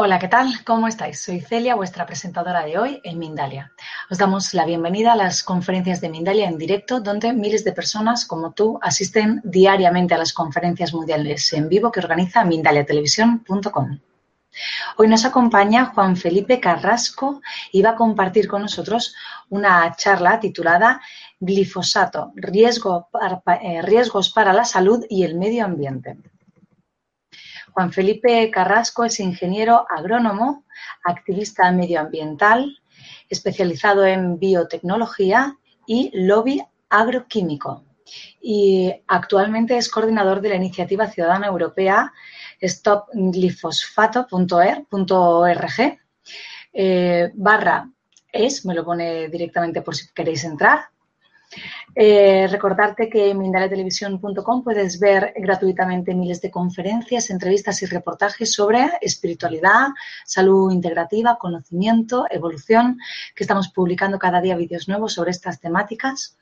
Hola, ¿qué tal? ¿Cómo estáis? Soy Celia, vuestra presentadora de hoy en Mindalia. Os damos la bienvenida a las conferencias de Mindalia en directo, donde miles de personas como tú asisten diariamente a las conferencias mundiales en vivo que organiza mindaliatelevisión.com. Hoy nos acompaña Juan Felipe Carrasco y va a compartir con nosotros una charla titulada Glifosato, eh, riesgos para la salud y el medio ambiente. Juan Felipe Carrasco es ingeniero agrónomo, activista medioambiental, especializado en biotecnología y lobby agroquímico. Y actualmente es coordinador de la iniciativa ciudadana europea stopglifosfato.org eh, barra es, me lo pone directamente por si queréis entrar, eh, recordarte que en mindaletelevisión.com puedes ver gratuitamente miles de conferencias, entrevistas y reportajes sobre espiritualidad, salud integrativa, conocimiento, evolución, que estamos publicando cada día vídeos nuevos sobre estas temáticas.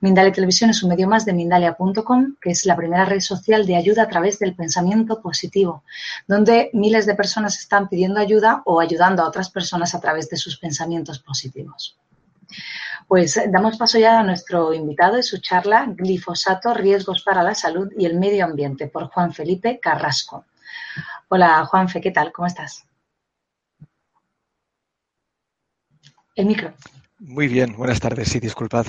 Mindalia Televisión es un medio más de Mindalia.com, que es la primera red social de ayuda a través del pensamiento positivo, donde miles de personas están pidiendo ayuda o ayudando a otras personas a través de sus pensamientos positivos. Pues eh, damos paso ya a nuestro invitado y su charla Glifosato, riesgos para la salud y el medio ambiente por Juan Felipe Carrasco. Hola Juanfe, ¿qué tal? ¿Cómo estás? El micro. Muy bien, buenas tardes, sí, disculpad.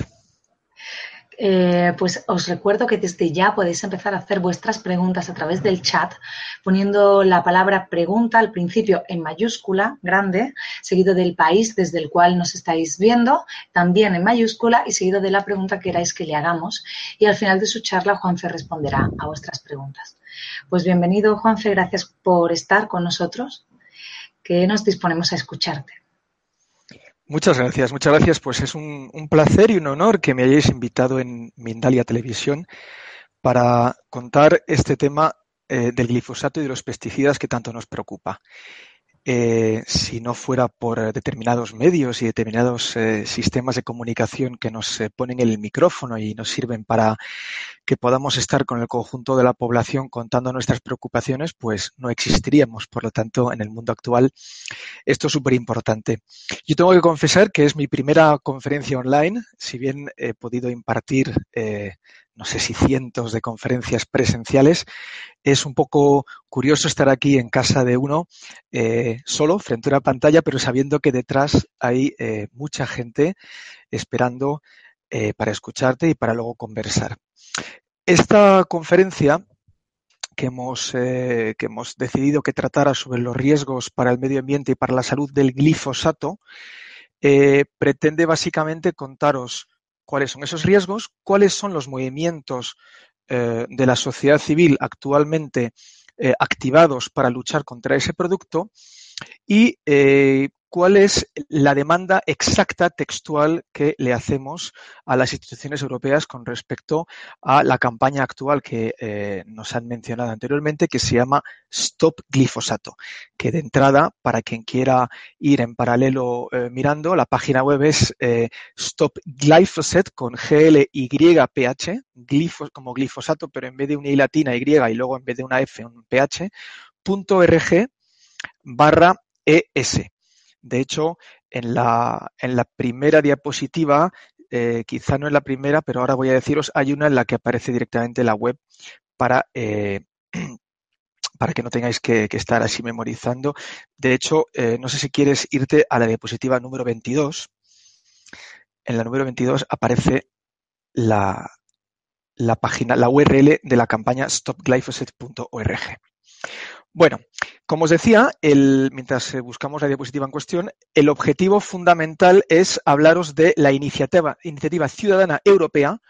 Eh, pues os recuerdo que desde ya podéis empezar a hacer vuestras preguntas a través del chat, poniendo la palabra pregunta al principio en mayúscula grande, seguido del país desde el cual nos estáis viendo, también en mayúscula y seguido de la pregunta que queráis que le hagamos. Y al final de su charla, Juanfe responderá a vuestras preguntas. Pues bienvenido, Juanfe, gracias por estar con nosotros, que nos disponemos a escucharte. Muchas gracias, muchas gracias. Pues es un, placer y un honor que me hayáis invitado en Mindalia Televisión para contar este tema eh, del glifosato y de los pesticidas que tanto nos preocupa. Eh, si no fuera por eh, determinados medios y determinados eh, sistemas de comunicación que nos ponen el micrófono y nos sirven para que podamos estar con el conjunto de la población contando nuestras preocupaciones, pues no existiríamos. Por lo tanto, en el mundo actual, esto es súper importante. Yo tengo que confesar que es mi primera conferencia online, si bien he podido impartir no sé si cientos de conferencias presenciales. Es un poco curioso estar aquí en casa de uno eh, solo frente a una pantalla, pero sabiendo que detrás hay eh, mucha gente esperando eh, para escucharte y para luego conversar. Esta conferencia que hemos, que hemos decidido que tratara sobre los riesgos para el medio ambiente y para la salud del glifosato, pretende básicamente contaros cuáles son esos riesgos, cuáles son los movimientos eh, de la sociedad civil actualmente eh, activados para luchar contra ese producto y eh, cuál es la demanda exacta textual que le hacemos a las instituciones europeas con respecto a la campaña actual que eh, nos han mencionado anteriormente, que se llama Stop Glifosato, que de entrada, para quien quiera ir en paralelo eh, mirando, la página web es eh, Stop Glyphosate con G-L-Y-P-H, glifos, como glifosato, pero en vez de una I latina Y y luego en vez de una F un PH, punto .rg barra ES. De hecho, en la, en la primera diapositiva, eh, quizá no en la primera, pero ahora voy a deciros, hay una en la que aparece directamente la web para, eh, para que no tengáis que, estar así memorizando. De hecho, eh, no sé si quieres irte a la diapositiva número 22. En la número 22 aparece la, la página, la URL de la campaña stopglyphosate.org. Bueno, como os decía, mientras buscamos la diapositiva en cuestión, el objetivo fundamental es hablaros de la iniciativa, iniciativa ciudadana europea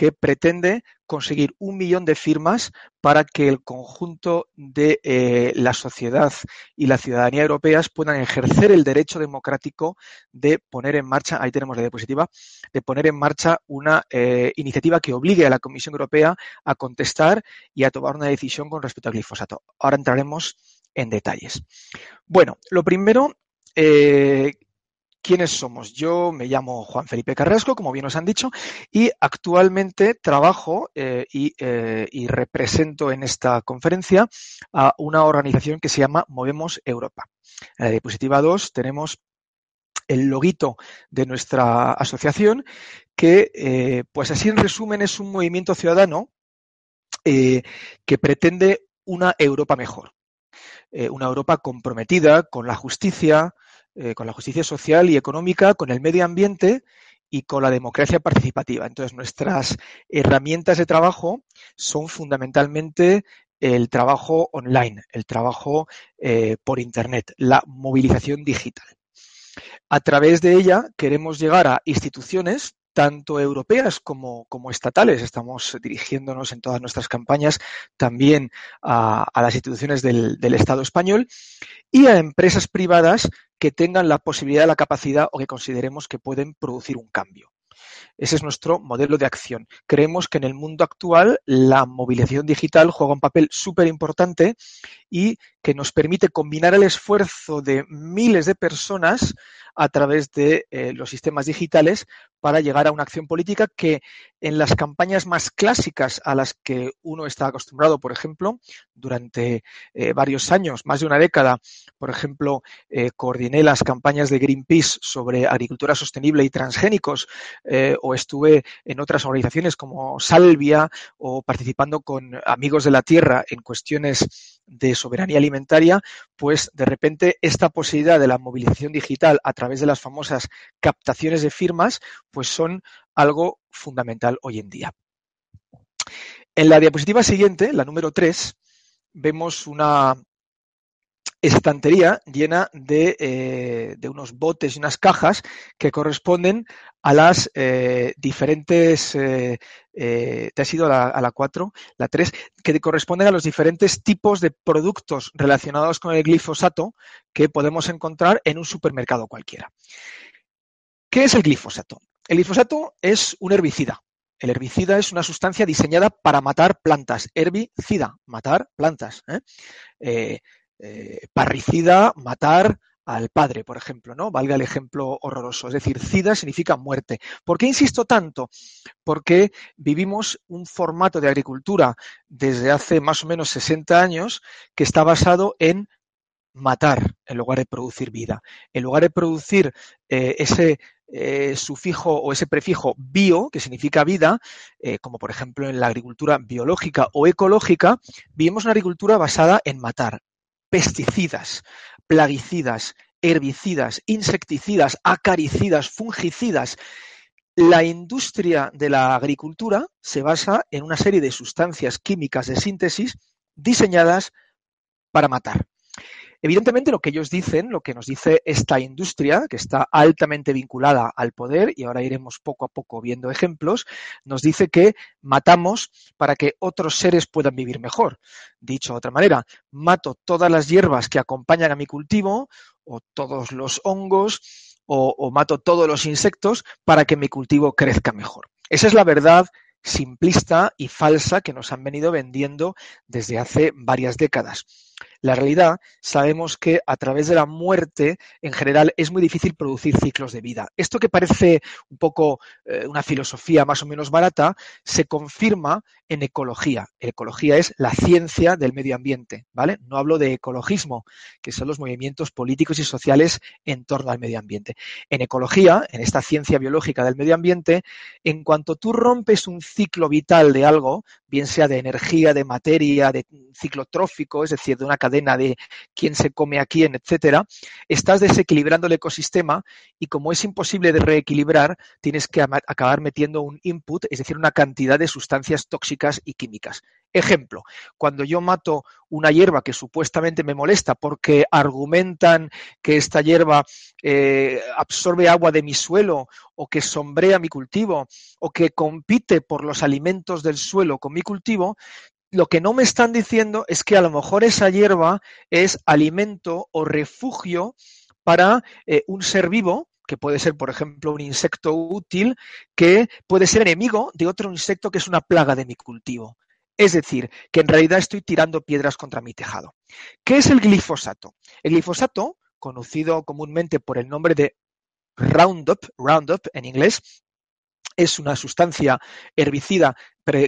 que pretende conseguir un millón de firmas para que el conjunto de eh, la sociedad y la ciudadanía europeas puedan ejercer el derecho democrático de poner en marcha, ahí tenemos la diapositiva, de poner en marcha una eh, iniciativa que obligue a la Comisión Europea a contestar y a tomar una decisión con respecto al glifosato. Ahora entraremos en detalles. Bueno, lo primero eh, ¿Quiénes somos? Yo me llamo Juan Felipe Carrasco, como bien os han dicho, y actualmente trabajo eh, eh, y, represento en esta conferencia a una organización que se llama Movemos Europa. En la diapositiva 2 tenemos el loguito de nuestra asociación, que, eh, pues así en resumen, es un movimiento ciudadano que pretende una Europa mejor. una Europa comprometida con la justicia, eh, con la justicia social y económica, con el medio ambiente y con la democracia participativa. Entonces, nuestras herramientas de trabajo son fundamentalmente el trabajo online, el trabajo eh, por Internet, la movilización digital. A través de ella queremos llegar a instituciones tanto europeas como, estatales. Estamos dirigiéndonos en todas nuestras campañas también a, las instituciones del, del, Estado español y a empresas privadas que tengan la posibilidad, la capacidad o que consideremos que pueden producir un cambio. Ese es nuestro modelo de acción. Creemos que en el mundo actual la movilización digital juega un papel súper importante y que nos permite combinar el esfuerzo de miles de personas a través de eh, los sistemas digitales para llegar a una acción política que en las campañas más clásicas a las que uno está acostumbrado, por ejemplo, durante eh, varios años, más de una década, por ejemplo, eh, coordiné las campañas de Greenpeace sobre agricultura sostenible y transgénicos, o estuve en otras organizaciones como Salvia o participando con Amigos de la Tierra en cuestiones de soberanía alimentaria, pues de repente esta posibilidad de la movilización digital a través de las famosas captaciones de firmas, pues son algo fundamental hoy en día. En la diapositiva siguiente, la número 3, vemos una estantería llena eh, de, unos botes y unas cajas que corresponden a las eh, diferentes, eh, te ha sido a la 4, la 3, que corresponden a los diferentes tipos de productos relacionados con el glifosato que podemos encontrar en un supermercado cualquiera. ¿Qué es el glifosato? El glifosato es un herbicida. El herbicida es una sustancia diseñada para matar plantas. Herbicida, matar plantas. Eh, parricida, matar al padre, por ejemplo, ¿no? Valga el ejemplo horroroso. Es decir, cida significa muerte. ¿Por qué insisto tanto? Porque vivimos un formato de agricultura desde hace más o menos 60 años que está basado en matar en lugar de producir vida. En lugar de producir eh, ese eh, sufijo o ese prefijo bio, que significa vida, como por ejemplo en la agricultura biológica o ecológica, vivimos una agricultura basada en matar, pesticidas, plaguicidas, herbicidas, insecticidas, acaricidas, fungicidas. La industria de la agricultura se basa en una serie de sustancias químicas de síntesis diseñadas para matar. Evidentemente, lo que ellos dicen, lo que nos dice esta industria, que está altamente vinculada al poder, y ahora iremos poco a poco viendo ejemplos, nos dice que matamos para que otros seres puedan vivir mejor. Dicho de otra manera, mato todas las hierbas que acompañan a mi cultivo, o todos los hongos, o, o mato todos los insectos para que mi cultivo crezca mejor. Esa es la verdad simplista y falsa que nos han venido vendiendo desde hace varias décadas. La realidad, sabemos que a través de la muerte, en general, es muy difícil producir ciclos de vida. Esto que parece un poco eh, una filosofía más o menos barata, se confirma en ecología. Ecología es la ciencia del medio ambiente, ¿vale? No hablo de ecologismo, que son los movimientos políticos y sociales en torno al medio ambiente. En ecología, en esta ciencia biológica del medio ambiente, en cuanto tú rompes un ciclo vital de algo, bien sea de energía, de materia, de ciclo trófico, es decir, de una cadena de quién se come a quién, etcétera, estás desequilibrando el ecosistema y como es imposible de reequilibrar, tienes que acabar metiendo un input, es decir, una cantidad de sustancias tóxicas y químicas. Ejemplo, cuando yo mato una hierba que supuestamente me molesta porque argumentan que esta hierba eh, absorbe agua de mi suelo o que sombrea mi cultivo o que compite por los alimentos del suelo con mi cultivo, lo que no me están diciendo es que a lo mejor esa hierba es alimento o refugio para eh, un ser vivo que puede ser, por ejemplo, un insecto útil, que puede ser enemigo de otro insecto que es una plaga de mi cultivo. Es decir, que en realidad estoy tirando piedras contra mi tejado. ¿Qué es el glifosato? El glifosato, conocido comúnmente por el nombre de Roundup, Roundup en inglés, es una sustancia herbicida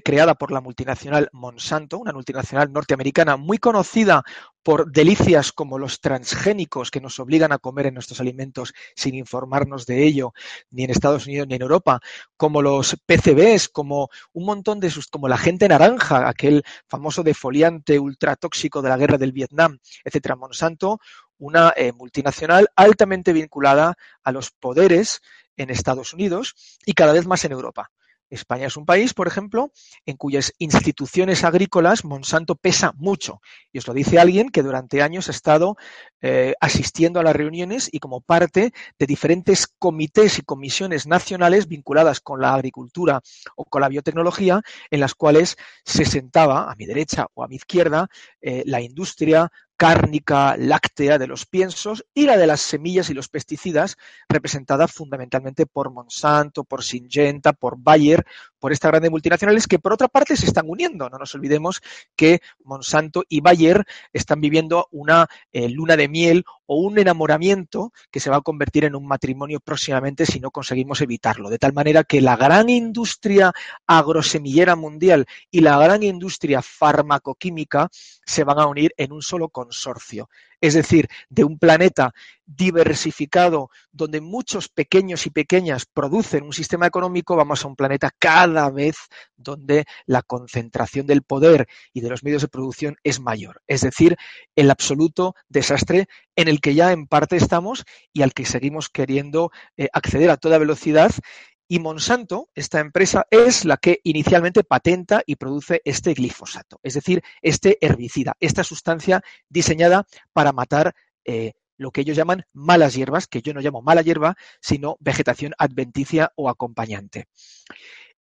creada por la multinacional Monsanto, una multinacional norteamericana muy conocida por delicias como los transgénicos que nos obligan a comer en nuestros alimentos sin informarnos de ello, ni en Estados Unidos ni en Europa, como los PCBs, como un montón de sus, como la gente naranja, aquel famoso defoliante ultratóxico de la guerra del Vietnam, etcétera. Monsanto, una eh, multinacional altamente vinculada a los poderes en Estados Unidos y cada vez más en Europa. España es un país, por ejemplo, en cuyas instituciones agrícolas Monsanto pesa mucho. Y os lo dice alguien que durante años ha estado eh, asistiendo a las reuniones y como parte de diferentes comités y comisiones nacionales vinculadas con la agricultura o con la biotecnología, en las cuales se sentaba a mi derecha o a mi izquierda eh, la industria, cárnica, láctea de los piensos y la de las semillas y los pesticidas, representada fundamentalmente por Monsanto, por Syngenta, por Bayer, por estas grandes multinacionales que por otra parte se están uniendo. No nos olvidemos que Monsanto y Bayer están viviendo una eh, luna de miel o un enamoramiento que se va a convertir en un matrimonio próximamente si no conseguimos evitarlo. De tal manera que la gran industria agrosemillera mundial y la gran industria farmacoquímica se van a unir en un solo consorcio es decir, de un planeta diversificado donde muchos pequeños y pequeñas producen un sistema económico, vamos a un planeta cada vez donde la concentración del poder y de los medios de producción es mayor. Es decir, el absoluto desastre en el que ya en parte estamos y al que seguimos queriendo eh, acceder a toda velocidad y Monsanto, esta empresa, es la que inicialmente patenta y produce este glifosato, es decir, este herbicida, esta sustancia diseñada para matar eh, lo que ellos llaman malas hierbas, que yo no llamo mala hierba, sino vegetación adventicia o acompañante.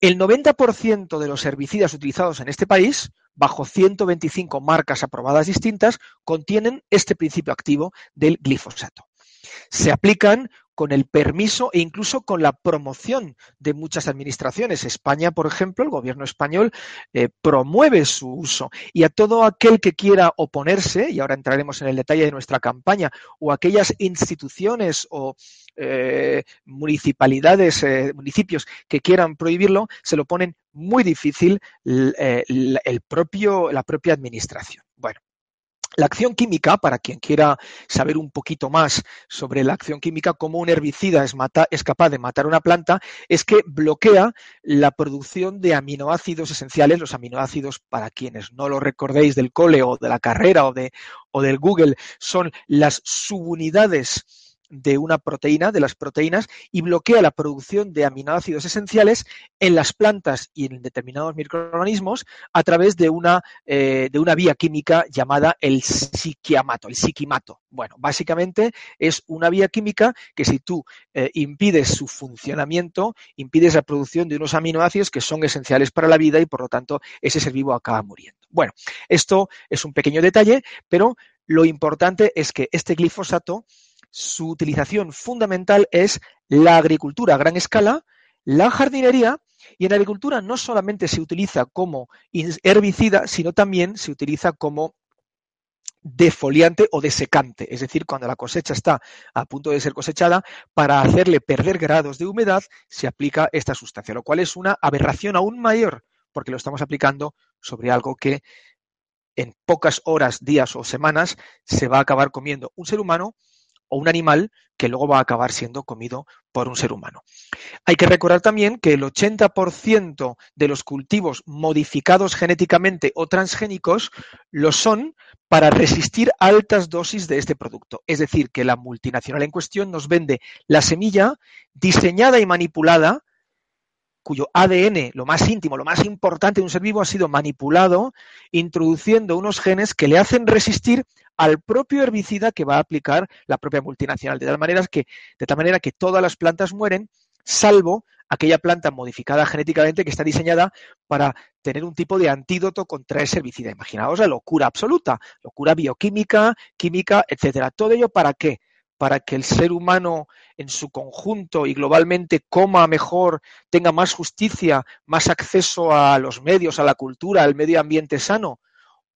El 90% de los herbicidas utilizados en este país, bajo 125 marcas aprobadas distintas, contienen este principio activo del glifosato. Se aplican con el permiso e incluso con la promoción de muchas administraciones. España, por ejemplo, el gobierno español eh, promueve su uso y a todo aquel que quiera oponerse, y ahora entraremos en el detalle de nuestra campaña, o aquellas instituciones o eh, municipalidades, eh, municipios que quieran prohibirlo, se lo ponen muy difícil el propio, la propia administración. Bueno, la acción química, para quien quiera saber un poquito más sobre la acción química, cómo un herbicida es, capaz de matar una planta, es que bloquea la producción de aminoácidos esenciales. Los aminoácidos, para quienes no lo recordéis del cole o de la carrera o, de, o del Google, son las subunidades de una proteína, de las proteínas, y bloquea la producción de aminoácidos esenciales en las plantas y en determinados microorganismos a través de una, eh, de una vía química llamada el psiquiamato, el psiquimato. Bueno, básicamente es una vía química que si tú eh, impides su funcionamiento, impides la producción de unos aminoácidos que son esenciales para la vida y por lo tanto ese ser vivo acaba muriendo. Bueno, esto es un pequeño detalle, pero lo importante es que este glifosato su utilización fundamental es la agricultura a gran escala, la jardinería, y en la agricultura no solamente se utiliza como herbicida, sino también se utiliza como defoliante o desecante, es decir, cuando la cosecha está a punto de ser cosechada, para hacerle perder grados de humedad se aplica esta sustancia, lo cual es una aberración aún mayor, porque lo estamos aplicando sobre algo que en pocas horas, días o semanas se va a acabar comiendo un ser humano o un animal que luego va a acabar siendo comido por un ser humano. Hay que recordar también que el 80% de los cultivos modificados genéticamente o transgénicos lo son para resistir altas dosis de este producto. Es decir, que la multinacional en cuestión nos vende la semilla diseñada y manipulada cuyo ADN, lo más íntimo, lo más importante de un ser vivo, ha sido manipulado, introduciendo unos genes que le hacen resistir al propio herbicida que va a aplicar la propia multinacional, de tal manera que, de tal manera que todas las plantas mueren, salvo aquella planta modificada genéticamente que está diseñada para tener un tipo de antídoto contra ese herbicida. Imaginaos la locura absoluta, locura bioquímica, química, etcétera. ¿Todo ello para qué? Para que el ser humano en su conjunto y globalmente coma mejor, tenga más justicia, más acceso a los medios, a la cultura, al medio ambiente sano?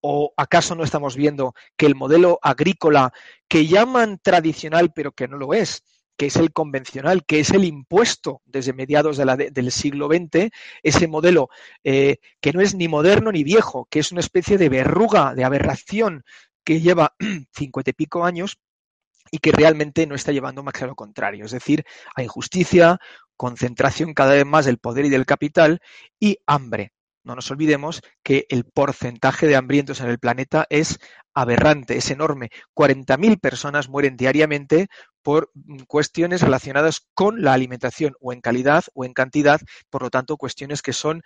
¿O acaso no estamos viendo que el modelo agrícola que llaman tradicional pero que no lo es, que es el convencional, que es el impuesto desde mediados del siglo XX, ese modelo eh, que no es ni moderno ni viejo, que es una especie de verruga, de aberración que lleva cincuenta y pico años, y que realmente no está llevando más que lo contrario, es decir, a injusticia, concentración cada vez más del poder y del capital y hambre. No nos olvidemos que el porcentaje de hambrientos en el planeta es aberrante, es enorme. 40.000 personas mueren diariamente por cuestiones relacionadas con la alimentación, o en calidad o en cantidad, por lo tanto, cuestiones que son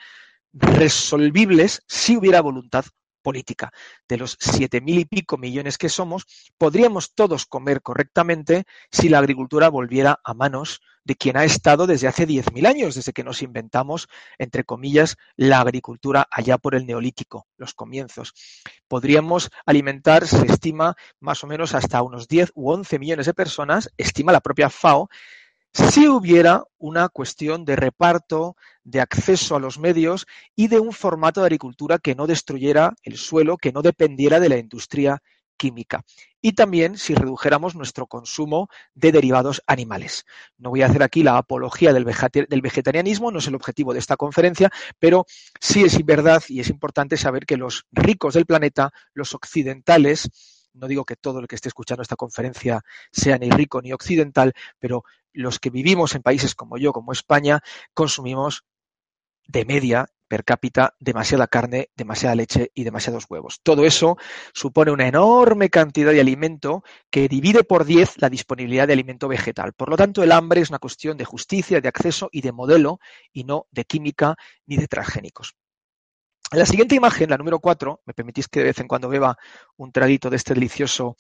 resolvibles si hubiera voluntad política. De los siete mil y pico millones que somos, podríamos todos comer correctamente si la agricultura volviera a manos de quien ha estado desde hace diez mil años, desde que nos inventamos, entre comillas, la agricultura allá por el neolítico, los comienzos. Podríamos alimentar, se estima, más o menos hasta unos 10 u 11 millones de personas, estima la propia FAO, si hubiera una cuestión de reparto, de acceso a los medios y de un formato de agricultura que no destruyera el suelo, que no dependiera de la industria química. Y también si redujéramos nuestro consumo de derivados animales. No voy a hacer aquí la apología del, vegetarianismo, no es el objetivo de esta conferencia, pero sí es verdad y es importante saber que los ricos del planeta, los occidentales, no digo que todo el que esté escuchando esta conferencia sea ni rico ni occidental, pero los que vivimos en países como yo, como España, consumimos de media per cápita demasiada carne, demasiada leche y demasiados huevos. Todo eso supone una enorme cantidad de alimento que divide por 10 la disponibilidad de alimento vegetal. Por lo tanto, el hambre es una cuestión de justicia, de acceso y de modelo y no de química ni de transgénicos. En la siguiente imagen, la número 4, me permitís que de vez en cuando beba un traguito de este delicioso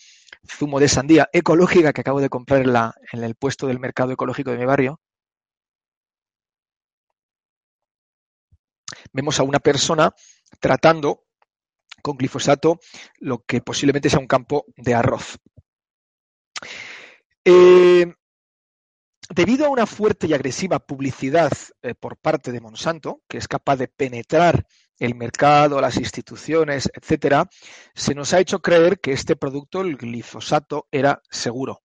zumo de sandía ecológica que acabo de comprar en, la, en el puesto del mercado ecológico de mi barrio. Vemos a una persona tratando con glifosato lo que posiblemente sea un campo de arroz. Eh, debido a una fuerte y agresiva publicidad eh, por parte de Monsanto, que es capaz de penetrar el mercado, las instituciones, etcétera, se nos ha hecho creer que este producto, el glifosato, era seguro,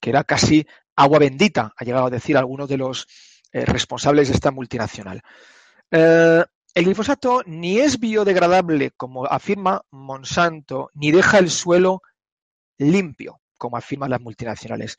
que era casi agua bendita, ha llegado a decir algunos de los eh, responsables de esta multinacional. Eh, el glifosato ni es biodegradable, como afirma Monsanto, ni deja el suelo limpio, como afirman las multinacionales.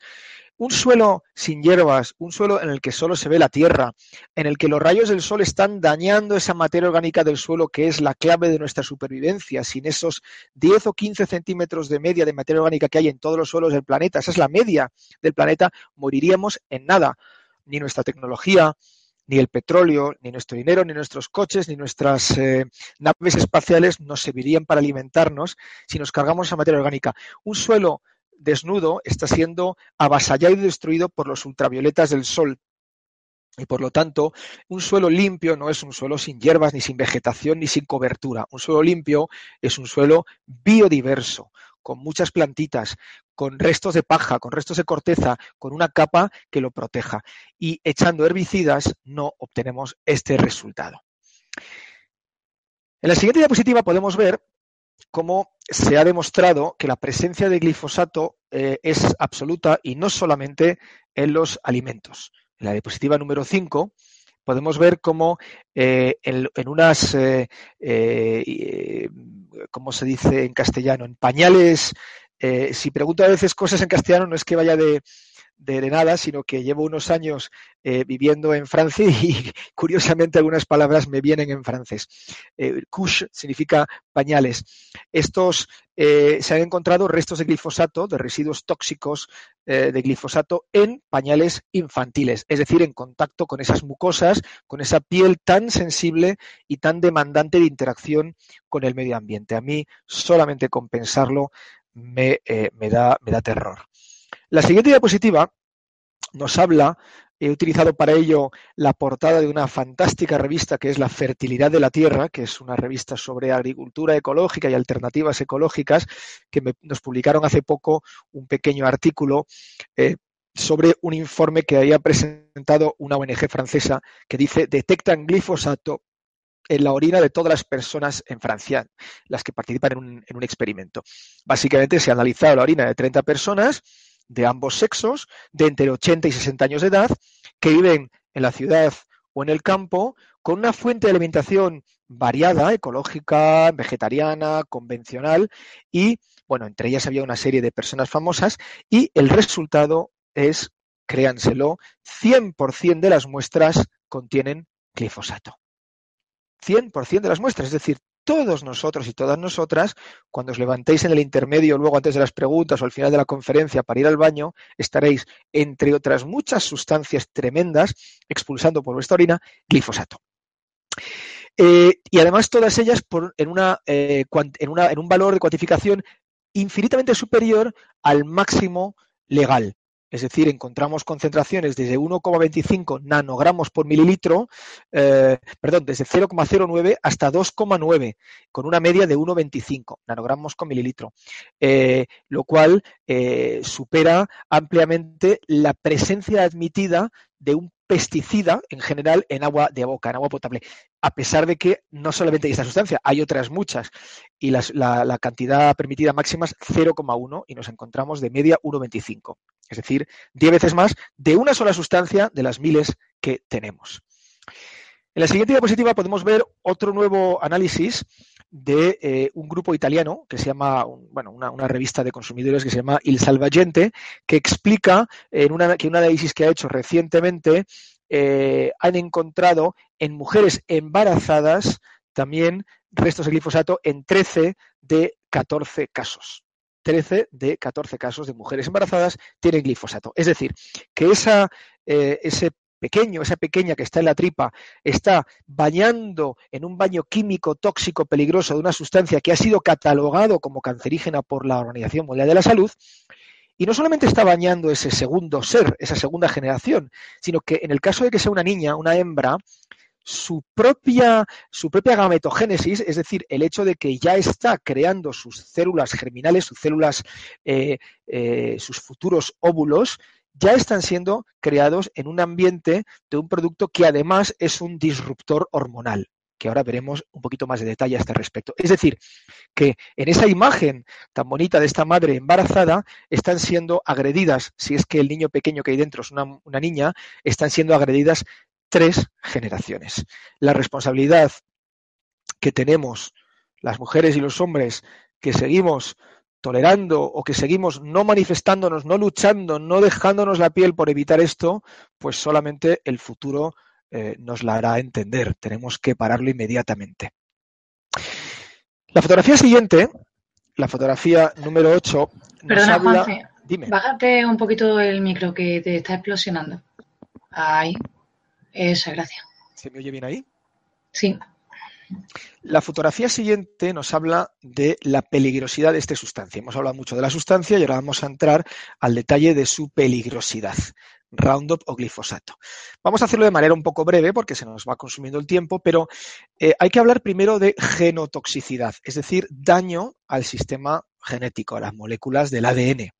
Un suelo sin hierbas, un suelo en el que solo se ve la tierra, en el que los rayos del sol están dañando esa materia orgánica del suelo que es la clave de nuestra supervivencia. Sin esos 10 o 15 centímetros de media de materia orgánica que hay en todos los suelos del planeta, esa es la media del planeta, moriríamos en nada. Ni nuestra tecnología, ni el petróleo, ni nuestro dinero, ni nuestros coches, ni nuestras eh, naves espaciales nos servirían para alimentarnos si nos cargamos esa materia orgánica. Un suelo desnudo está siendo avasallado y destruido por los ultravioletas del sol. Y por lo tanto, un suelo limpio no es un suelo sin hierbas, ni sin vegetación, ni sin cobertura. Un suelo limpio es un suelo biodiverso, con muchas plantitas, con restos de paja, con restos de corteza, con una capa que lo proteja. Y echando herbicidas no obtenemos este resultado. En la siguiente diapositiva podemos ver cómo se ha demostrado que la presencia de glifosato eh, es absoluta y no solamente en los alimentos. En la diapositiva número 5 podemos ver cómo eh, en, unas, ¿cómo se dice en castellano? En pañales, si pregunto a veces cosas en castellano no es que vaya de, de, nada, sino que llevo unos años eh, viviendo en Francia y curiosamente algunas palabras me vienen en francés. Eh, couche significa pañales. Estos eh, se han encontrado restos de glifosato, de residuos tóxicos de glifosato en pañales infantiles, es decir, en contacto con esas mucosas, con esa piel tan sensible y tan demandante de interacción con el medio ambiente. A mí solamente compensarlo me, me da terror. La siguiente diapositiva nos habla, he utilizado para ello la portada de una fantástica revista que es La Fertilidad de la Tierra, que es una revista sobre agricultura ecológica y alternativas ecológicas, que nos publicaron hace poco un pequeño artículo eh, sobre un informe que había presentado una ONG francesa que dice detectan glifosato en la orina de todas las personas en Francia, las que participan en un, en un experimento. Básicamente se ha analizado la orina de 30 personas de ambos sexos, de entre 80 y 60 años de edad, que viven en la ciudad o en el campo, con una fuente de alimentación variada, ecológica, vegetariana, convencional, y, bueno, entre ellas había una serie de personas famosas, y el resultado es, créanselo, 100% de las muestras contienen glifosato. 100% de las muestras, es decir, todos nosotros y todas nosotras, cuando os levantéis en el intermedio, luego antes de las preguntas o al final de la conferencia para ir al baño, estaréis, entre otras muchas sustancias tremendas, expulsando por vuestra orina glifosato. Eh, y además todas ellas eh, en un valor de cuantificación infinitamente superior al máximo legal. Es decir, encontramos concentraciones desde 1,25 nanogramos por mililitro, eh, perdón, desde 0,09 hasta 2,9, con una media de 1,25 nanogramos por mililitro, eh, lo cual eh, supera ampliamente la presencia admitida de un pesticida en general en agua de boca, en agua potable, a pesar de que no solamente hay esta sustancia, hay otras muchas y la, la, cantidad permitida máxima es 0,1 y nos encontramos de media 1,25, es decir, 10 veces más de una sola sustancia de las miles que tenemos. En la siguiente diapositiva podemos ver otro nuevo análisis de eh, un grupo italiano que se llama, bueno, una, revista de consumidores que se llama Il Salvagente, que explica en una, que un análisis que ha hecho recientemente eh, han encontrado en mujeres embarazadas también restos de glifosato en 13 de 14 casos. 13 de 14 casos de mujeres embarazadas tienen glifosato. Es decir, que esa, eh, ese pequeño, esa pequeña que está en la tripa, está bañando en un baño químico tóxico peligroso de una sustancia que ha sido catalogado como cancerígena por la Organización Mundial de la Salud, y no solamente está bañando ese segundo ser, esa segunda generación, sino que en el caso de que sea una niña, una hembra, su propia, su propia gametogénesis, es decir, el hecho de que ya está creando sus células germinales, sus células, eh, eh, sus futuros óvulos, ya están siendo creados en un ambiente de un producto que además es un disruptor hormonal que ahora veremos un poquito más de detalle a este respecto. Es decir, que en esa imagen tan bonita de esta madre embarazada están siendo agredidas, si es que el niño pequeño que hay dentro es una, una niña, están siendo agredidas tres generaciones. La responsabilidad que tenemos las mujeres y los hombres que seguimos tolerando o que seguimos no manifestándonos, no luchando, no dejándonos la piel por evitar esto, pues solamente el futuro eh, nos la hará entender. Tenemos que pararlo inmediatamente. La fotografía siguiente, la fotografía número 8, nos Perdona, habla... Dime. Bájate un poquito el micro que te está explosionando. Ahí. Esa, gracias. ¿Se me oye bien ahí? Sí. La fotografía siguiente nos habla de la peligrosidad de esta sustancia. Hemos hablado mucho de la sustancia y ahora vamos a entrar al detalle de su peligrosidad. Roundup o glifosato. Vamos a hacerlo de manera un poco breve porque se nos va consumiendo el tiempo, pero eh, hay que hablar primero de genotoxicidad, es decir, daño al sistema genético, a las moléculas del ADN.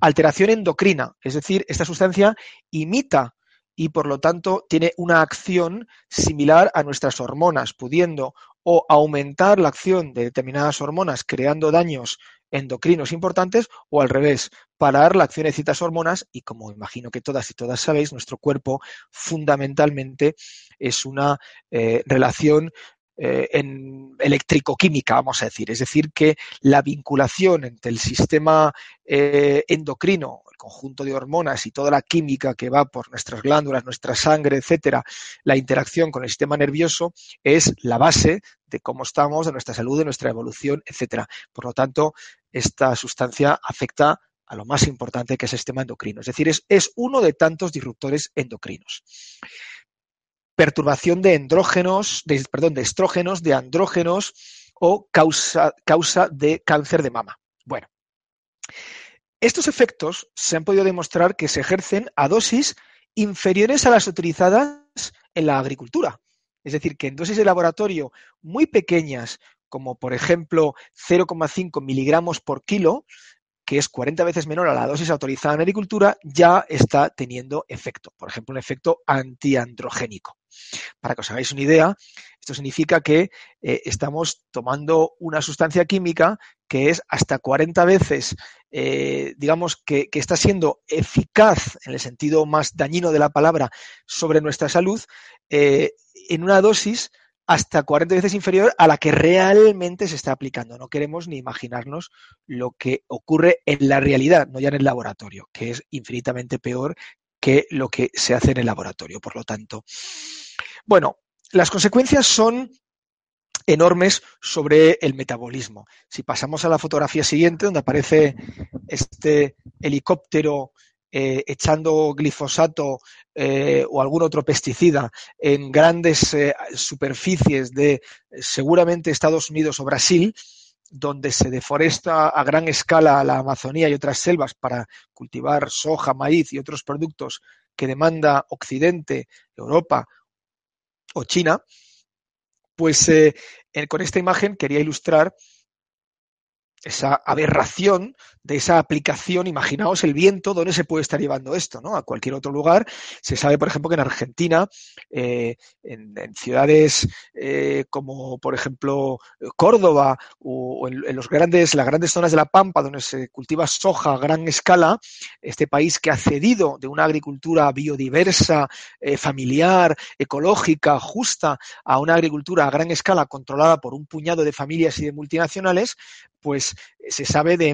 Alteración endocrina, es decir, esta sustancia imita y por lo tanto tiene una acción similar a nuestras hormonas, pudiendo o aumentar la acción de determinadas hormonas creando daños endocrinos importantes o al revés, parar la acción de ciertas hormonas y como imagino que todas y todas sabéis, nuestro cuerpo fundamentalmente es una eh, relación eh, en eléctrico-química, vamos a decir. Es decir, que la vinculación entre el sistema eh, endocrino, el conjunto de hormonas y toda la química que va por nuestras glándulas, nuestra sangre, etcétera, la interacción con el sistema nervioso es la base de cómo estamos, de nuestra salud, de nuestra evolución, etcétera. Por lo tanto, esta sustancia afecta a lo más importante que es el sistema endocrino. Es decir, es, uno de tantos disruptores endocrinos perturbación de andrógenos, de, perdón, de estrógenos, de andrógenos o causa, causa de cáncer de mama. Bueno, estos efectos se han podido demostrar que se ejercen a dosis inferiores a las utilizadas en la agricultura. Es decir, que en dosis de laboratorio muy pequeñas, como por ejemplo 0,5 miligramos por kilo, que es 40 veces menor a la dosis autorizada en agricultura, ya está teniendo efecto. Por ejemplo, un efecto antiandrogénico. Para que os hagáis una idea, esto significa que eh, estamos tomando una sustancia química que es hasta 40 veces, eh, digamos, que, está siendo eficaz en el sentido más dañino de la palabra sobre nuestra salud eh, en una dosis hasta 40 veces inferior a la que realmente se está aplicando. No queremos ni imaginarnos lo que ocurre en la realidad, no ya en el laboratorio, que es infinitamente peor que lo que se hace en el laboratorio. Por lo tanto, bueno, las consecuencias son enormes sobre el metabolismo. Si pasamos a la fotografía siguiente, donde aparece este helicóptero eh, echando glifosato eh, o algún otro pesticida en grandes eh, superficies de seguramente Estados Unidos o Brasil, donde se deforesta a gran escala la Amazonía y otras selvas para cultivar soja, maíz y otros productos que demanda Occidente, Europa o China, pues eh, con esta imagen quería ilustrar esa aberración de esa aplicación, imaginaos el viento, ¿dónde se puede estar llevando esto? ¿no? A cualquier otro lugar. Se sabe, por ejemplo, que en Argentina, eh, en, ciudades eh, como, por ejemplo, Córdoba o, en, los grandes, las grandes zonas de la Pampa, donde se cultiva soja a gran escala, este país que ha cedido de una agricultura biodiversa, eh, familiar, ecológica, justa, a una agricultura a gran escala controlada por un puñado de familias y de multinacionales, pues se sabe de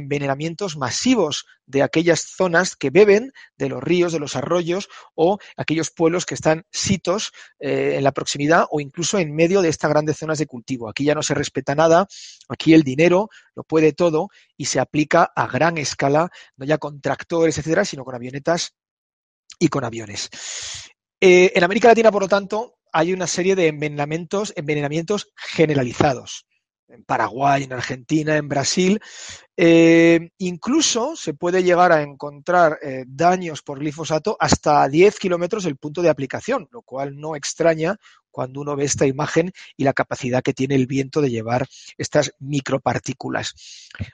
masivos de aquellas zonas que beben de los ríos, de los arroyos o aquellos pueblos que están sitos eh, en la proximidad o incluso en medio de estas grandes zonas de cultivo. Aquí ya no se respeta nada, aquí el dinero lo puede todo y se aplica a gran escala, no ya con tractores, etcétera, sino con avionetas y con aviones. Eh, en América Latina, por lo tanto, hay una serie de envenenamientos generalizados en Paraguay, en Argentina, en Brasil. Eh, incluso se puede llegar a encontrar eh, daños por glifosato hasta 10 kilómetros del punto de aplicación, lo cual no extraña cuando uno ve esta imagen y la capacidad que tiene el viento de llevar estas micropartículas.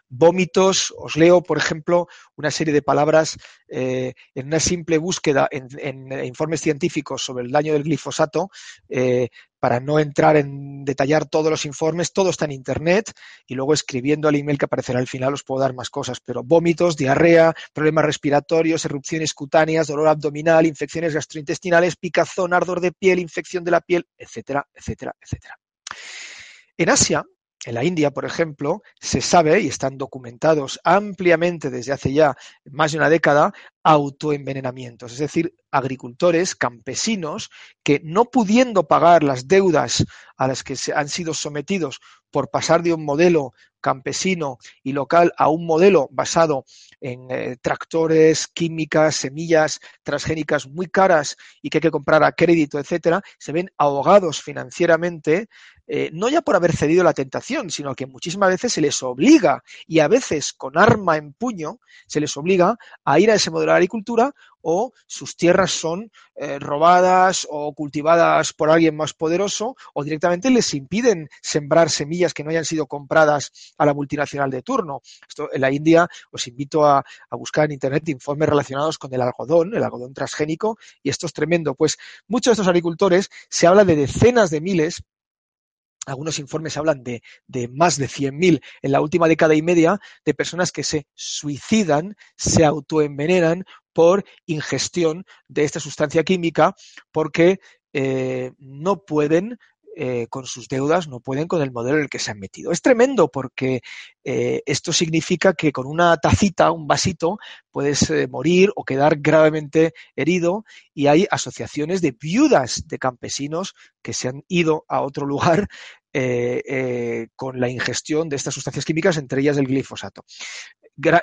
Vómitos, os leo, por ejemplo, una serie de palabras eh, en una simple búsqueda en, informes científicos sobre el daño del glifosato, para no entrar en detallar todos los informes, todo está en Internet y luego escribiendo al email que aparecerá al final os puedo dar más cosas, pero vómitos, diarrea, problemas respiratorios, erupciones cutáneas, dolor abdominal, infecciones gastrointestinales, picazón, ardor de piel, infección de la piel, etcétera, etcétera, etcétera. En Asia, en la India, por ejemplo, se sabe y están documentados ampliamente desde hace ya más de una década autoenvenenamientos, es decir, agricultores, campesinos, que no pudiendo pagar las deudas a las que se han sido sometidos por pasar de un modelo campesino y local a un modelo basado en eh, tractores, químicas, semillas transgénicas muy caras y que hay que comprar a crédito, etcétera, se ven ahogados financieramente, eh, no ya por haber cedido la tentación, sino que muchísimas veces se les obliga y a veces con arma en puño se les obliga a ir a ese modelo de agricultura o sus tierras son eh, robadas o cultivadas por alguien más poderoso o directamente les impiden sembrar semillas que no hayan sido compradas a la multinacional de turno. Esto en la India os invito a, a buscar en internet informes relacionados con el algodón, el algodón transgénico, y esto es tremendo. Pues muchos de estos agricultores se habla de decenas de miles algunos informes hablan de, de más de 100.000 en la última década y media de personas que se suicidan, se autoenvenenan por ingestión de esta sustancia química porque eh, no pueden eh, con sus deudas, no pueden con el modelo en el que se han metido. Es tremendo porque eh, esto significa que con una tacita, un vasito, puedes morir o quedar gravemente herido y hay asociaciones de viudas de campesinos que se han ido a otro lugar con la ingestión de estas sustancias químicas, entre ellas el glifosato.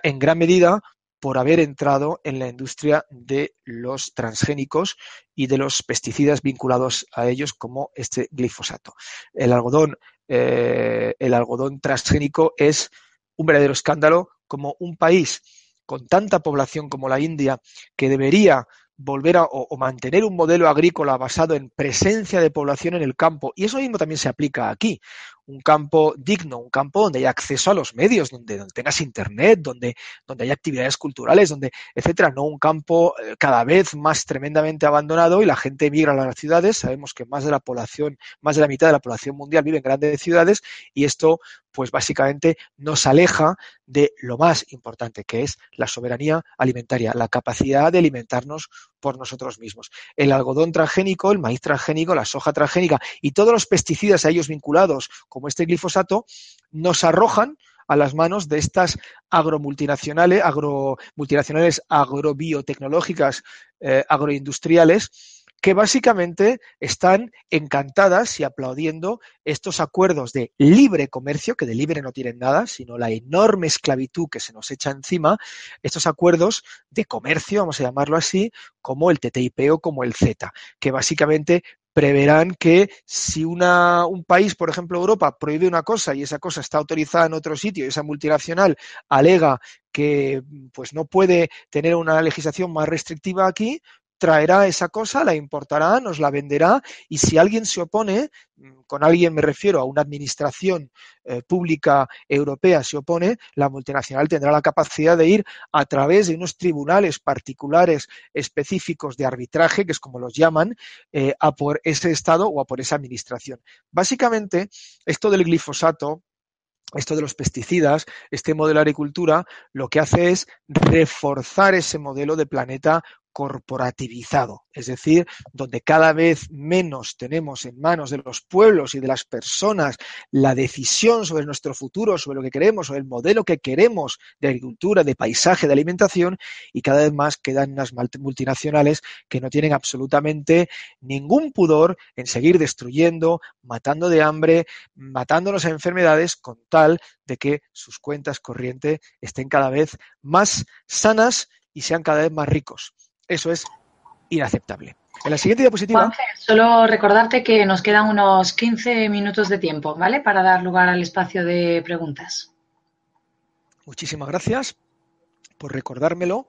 en gran medida por haber entrado en la industria de los transgénicos y de los pesticidas vinculados a ellos como este glifosato. El algodón, eh, el algodón transgénico es un verdadero escándalo como un país con tanta población como la India que debería volver a o, mantener un modelo agrícola basado en presencia de población en el campo. Y eso mismo también se aplica aquí un campo digno, un campo donde haya acceso a los medios, donde, tengas internet, donde, donde haya actividades culturales, donde, etcétera, no un campo eh, cada vez más tremendamente abandonado y la gente emigra a las ciudades. Sabemos que más de la población, más de la mitad de la población mundial vive en grandes ciudades y esto, pues básicamente nos aleja de lo más importante, que es la soberanía alimentaria, la capacidad de alimentarnos por nosotros mismos. El algodón transgénico, el maíz transgénico, la soja transgénica y todos los pesticidas a ellos vinculados, como este glifosato, nos arrojan a las manos de estas agromultinacionales, agro, multinacionales agrobiotecnológicas, eh, agroindustriales, que básicamente están encantadas y aplaudiendo estos acuerdos de libre comercio, que de libre no tienen nada, sino la enorme esclavitud que se nos echa encima, estos acuerdos de comercio, vamos a llamarlo así, como el TTIP o como el Z, que básicamente preverán que si una, un país, por ejemplo Europa, prohíbe una cosa y esa cosa está autorizada en otro sitio y esa multinacional alega que pues no puede tener una legislación más restrictiva aquí, traerá esa cosa, la importará, nos la venderá y si alguien se opone, mm, con alguien me refiero a una administración eh, pública europea se opone, la multinacional tendrá la capacidad de ir a través de unos tribunales particulares específicos de arbitraje, que es como los llaman, eh, a por ese Estado o a por esa administración. Básicamente, esto del glifosato esto de los pesticidas, este modelo de agricultura, lo que hace es reforzar ese modelo de planeta corporativizado, es decir, donde cada vez menos tenemos en manos de los pueblos y de las personas la decisión sobre nuestro futuro, sobre lo que queremos, sobre el modelo que queremos de agricultura, de paisaje, de alimentación, y cada vez más quedan unas multinacionales que no tienen absolutamente ningún pudor en seguir destruyendo, matando de hambre, matándonos a enfermedades con tal de que sus cuentas corrientes estén cada vez más sanas y sean cada vez más ricos. Eso es inaceptable. En la siguiente diapositiva. solo recordarte que nos quedan unos 15 minutos de tiempo, ¿vale? Para dar lugar al espacio de preguntas. Muchísimas gracias por recordármelo.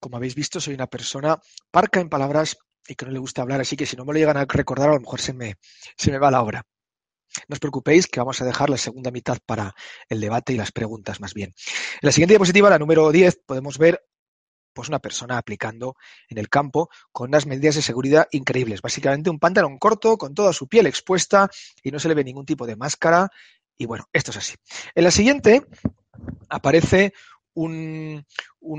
Como habéis visto, soy una persona parca en palabras y que no le gusta hablar, así que si no me lo llegan a recordar, a lo mejor se me, se me va la obra. No os preocupéis que vamos a dejar la segunda mitad para el debate y las preguntas más bien. En la siguiente diapositiva, la número 10, podemos ver pues una persona aplicando en el campo con unas medidas de seguridad increíbles. Básicamente un pantalón corto con toda su piel expuesta y no se le ve ningún tipo de máscara. Y bueno, esto es así. En la siguiente aparece un,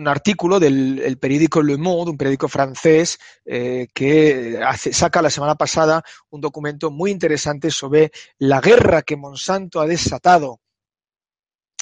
artículo del periódico Le Monde, un periódico francés, eh, que saca la semana pasada un documento muy interesante sobre la guerra que Monsanto ha desatado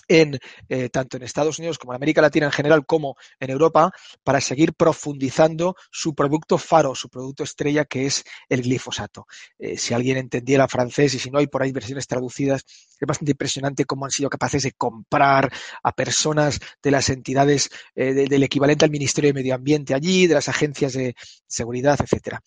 en eh, tanto en Estados Unidos como en América Latina en general como en Europa para seguir profundizando su producto faro, su producto estrella que es el glifosato. Eh, si alguien entendiera francés y si no hay por ahí versiones traducidas, es bastante impresionante cómo han sido capaces de comprar a personas de las entidades eh, del equivalente al Ministerio de Medio Ambiente allí, de las agencias de seguridad, etcétera.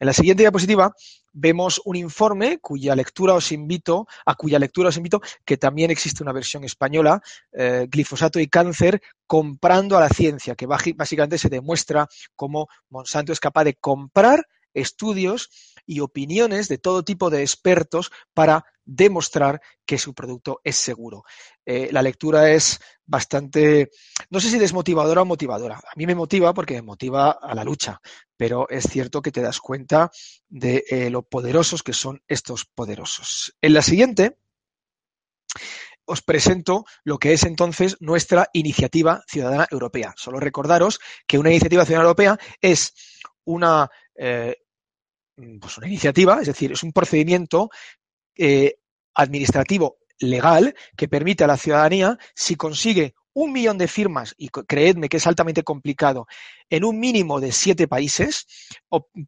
En la siguiente diapositiva vemos un informe cuya lectura os invito, a cuya lectura os invito, que también existe una versión española, eh, glifosato y cáncer, comprando a la ciencia, que básicamente se demuestra cómo Monsanto es capaz de comprar estudios y opiniones de todo tipo de expertos para demostrar que su producto es seguro. Eh, la lectura es bastante, no sé si desmotivadora o motivadora. A mí me motiva porque me motiva a la lucha, pero es cierto que te das cuenta de eh, lo poderosos que son estos poderosos. En la siguiente os presento lo que es entonces nuestra iniciativa ciudadana europea. Solo recordaros que una iniciativa ciudadana europea es una, eh, pues una iniciativa, es decir, es un procedimiento eh, administrativo legal que permite a la ciudadanía, si consigue un millón de firmas, y creedme que es altamente complicado, en un mínimo de siete países,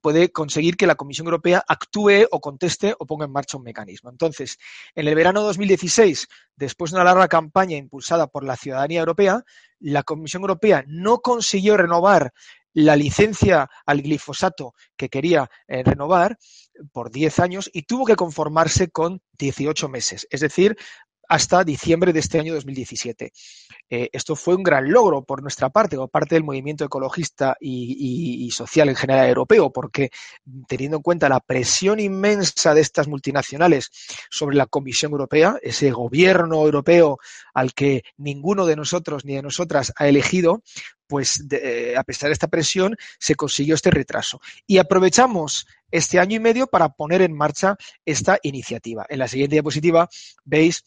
puede conseguir que la Comisión Europea actúe o conteste o ponga en marcha un mecanismo. Entonces, en el verano de 2016, después de una larga campaña impulsada por la ciudadanía europea, la Comisión Europea no consiguió renovar la licencia al glifosato que quería eh, renovar por 10 años y tuvo que conformarse con 18 meses. Es decir, hasta diciembre de este año 2017. Eh, esto fue un gran logro por nuestra parte, por parte del movimiento ecologista y, social en general europeo, porque teniendo en cuenta la presión inmensa de estas multinacionales sobre la Comisión Europea, ese gobierno europeo al que ninguno de nosotros ni de nosotras ha elegido, pues a pesar de esta presión se consiguió este retraso. Y aprovechamos este año y medio para poner en marcha esta iniciativa. En la siguiente diapositiva veis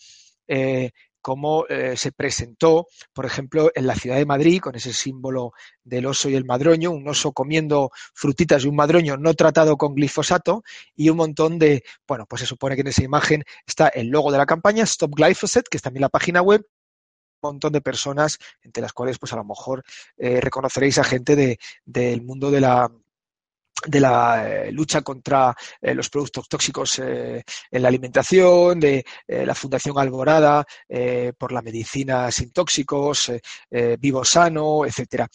eh, cómo eh, se presentó, por ejemplo, en la ciudad de Madrid, con ese símbolo del oso y el madroño, un oso comiendo frutitas y un madroño no tratado con glifosato, y un montón de, bueno, pues se supone que en esa imagen está el logo de la campaña, Stop Glyphosate, que es también la página web, montón de personas, entre las cuales, pues a lo mejor eh, reconoceréis a gente de, del mundo de la, de la eh, lucha contra eh, los productos tóxicos eh, en la alimentación, de la Fundación Alborada por la medicina sin tóxicos, Vivo Sano, etcétera.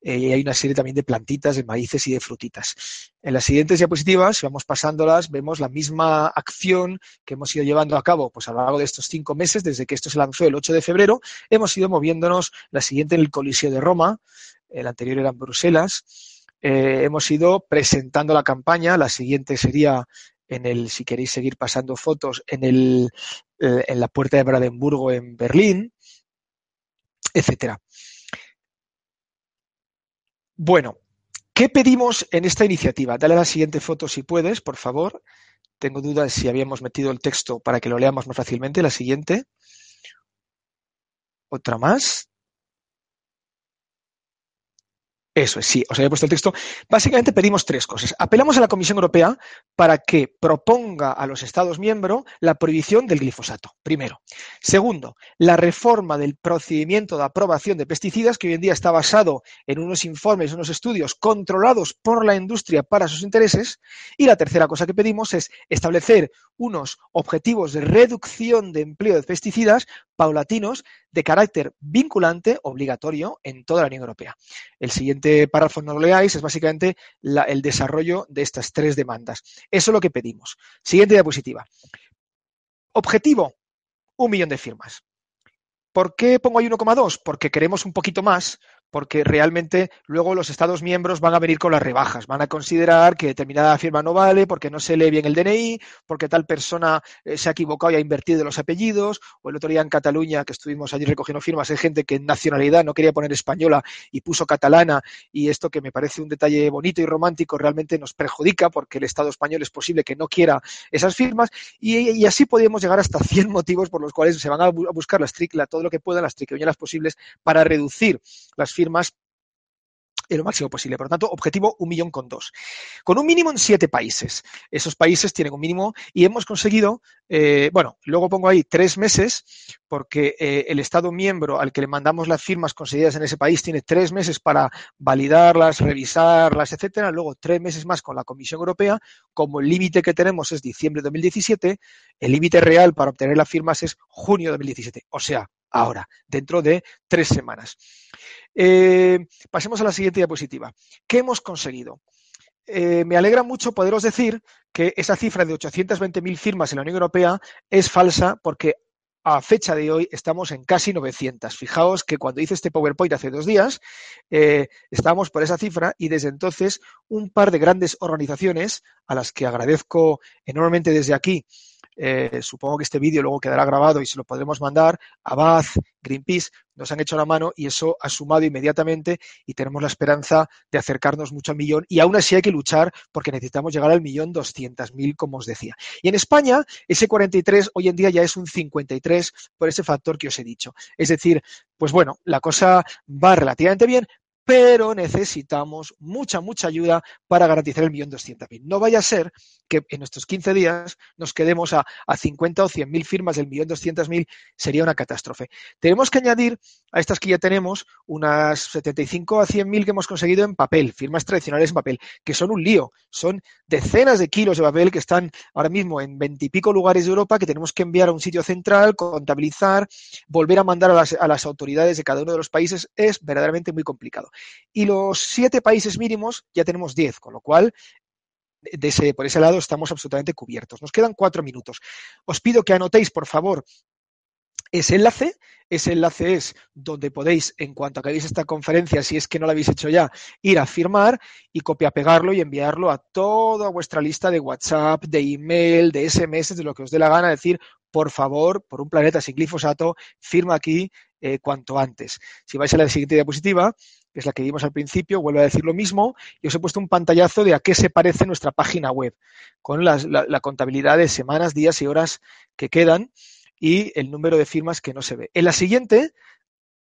y hay una serie también de plantitas, de maíces y de frutitas. En las siguientes diapositivas, si vamos pasándolas, vemos la misma acción que hemos ido llevando a cabo pues, a lo largo de estos cinco meses, desde que esto se lanzó el 8 de febrero. Hemos ido moviéndonos, la siguiente en el Coliseo de Roma, el anterior era en Bruselas, eh, hemos ido presentando la campaña. La siguiente sería en el, si queréis seguir pasando fotos, en, el, eh, en la puerta de Brandenburgo en Berlín, etcétera. Bueno, ¿qué pedimos en esta iniciativa? Dale la siguiente foto si puedes, por favor. Tengo dudas si habíamos metido el texto para que lo leamos más fácilmente. La siguiente. Otra más. Eso es, sí, os había puesto el texto. Básicamente pedimos tres cosas. Apelamos a la Comisión Europea para que proponga a los Estados miembros la prohibición del glifosato, primero. Segundo, la reforma del procedimiento de aprobación de pesticidas, que hoy en día está basado en unos informes, unos estudios controlados por la industria para sus intereses. Y la tercera cosa que pedimos es establecer unos objetivos de reducción de empleo de pesticidas paulatinos de carácter vinculante, obligatorio, en toda la Unión Europea. El siguiente párrafo, no lo leáis, es básicamente el desarrollo de estas tres demandas. Eso es lo que pedimos. Siguiente diapositiva. Objetivo, un millón de firmas. ¿Por qué pongo ahí 1,2? Porque queremos un poquito más, porque realmente luego los Estados miembros van a venir con las rebajas, van a considerar que determinada firma no vale porque no se lee bien el DNI, porque tal persona eh, se ha equivocado y ha invertido los apellidos, o el otro día en Cataluña que estuvimos allí recogiendo firmas, hay gente que en nacionalidad no quería poner española y puso catalana, y esto que me parece un detalle bonito y romántico realmente nos perjudica porque el Estado español es posible que no quiera esas firmas, y, así podríamos llegar hasta 100 motivos por los cuales se van a buscar las todo lo que puedan, las triquiñuelas posibles para reducir las firmas firmas lo máximo posible. Por lo tanto, objetivo un millón con dos. Con un mínimo en siete países. Esos países tienen un mínimo y hemos conseguido, eh, bueno, luego pongo ahí tres meses, porque eh, el Estado miembro al que le mandamos las firmas conseguidas en ese país tiene tres meses para validarlas, revisarlas, etcétera. Luego tres meses más con la Comisión Europea. Como el límite que tenemos es diciembre de 2017, el límite real para obtener las firmas es junio de 2017. O sea, ahora, dentro de tres semanas. Eh, pasemos a la siguiente diapositiva. ¿Qué hemos conseguido? Eh, me alegra mucho poderos decir que esa cifra de 820.000 firmas en la Unión Europea es falsa porque a fecha de hoy estamos en casi 900. Fijaos que cuando hice este PowerPoint hace dos días, eh, estábamos por esa cifra y desde entonces un par de grandes organizaciones, a las que agradezco enormemente desde aquí eh, supongo que este vídeo luego quedará grabado y se lo podremos mandar a Bath, Greenpeace, nos han hecho la mano y eso ha sumado inmediatamente y tenemos la esperanza de acercarnos mucho al millón y aún así hay que luchar porque necesitamos llegar al millón doscientas mil, como os decía. Y en España, ese 43 hoy en día ya es un 53 por ese factor que os he dicho. Es decir, pues bueno, la cosa va relativamente bien, pero necesitamos mucha, mucha ayuda para garantizar el millón doscientos mil. No vaya a ser que en estos 15 días nos quedemos a, a 50 o 100 mil firmas del millón doscientos mil, sería una catástrofe. Tenemos que añadir a estas que ya tenemos unas 75 a 100 mil que hemos conseguido en papel, firmas tradicionales en papel, que son un lío. Son decenas de kilos de papel que están ahora mismo en veintipico lugares de Europa que tenemos que enviar a un sitio central, contabilizar, volver a mandar a las autoridades de cada uno de los países. Es verdaderamente muy complicado. Y los siete países mínimos ya tenemos diez, con lo cual por ese lado estamos absolutamente cubiertos. Nos quedan cuatro minutos. Os pido que anotéis, por favor, ese enlace. Ese enlace es donde podéis, en cuanto acabéis esta conferencia, si es que no lo habéis hecho ya, ir a firmar y copia-pegarlo y enviarlo a toda vuestra lista de WhatsApp, de email, de SMS, de lo que os dé la gana. Decir, por favor, por un planeta sin glifosato, firma aquí eh, cuanto antes. Si vais a la siguiente diapositiva, que es la que vimos al principio, vuelvo a decir lo mismo, y os he puesto un pantallazo de a qué se parece nuestra página web, con la, la, la contabilidad de semanas, días y horas que quedan y el número de firmas que no se ve. En la siguiente,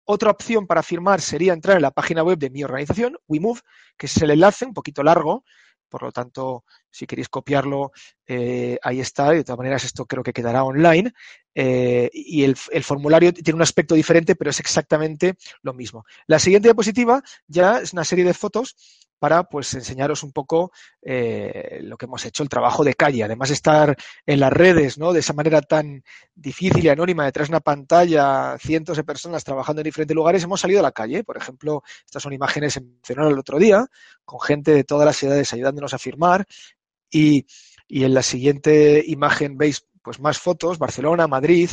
otra opción para firmar sería entrar en la página web de mi organización, WeMove, que es el enlace, un poquito largo, por lo tanto, si queréis copiarlo, eh, ahí está. De todas maneras, esto creo que quedará online. Eh, y el, el, formulario tiene un aspecto diferente, pero es exactamente lo mismo. La siguiente diapositiva ya es una serie de fotos para pues enseñaros un poco eh, lo que hemos hecho, el trabajo de calle. Además de estar en las redes, ¿no? De esa manera tan difícil y anónima, detrás de una pantalla, cientos de personas trabajando en diferentes lugares, hemos salido a la calle. Por ejemplo, estas son imágenes mencionadas el otro día, con gente de todas las edades ayudándonos a firmar. Y, en la siguiente imagen veis pues más fotos, Barcelona, Madrid.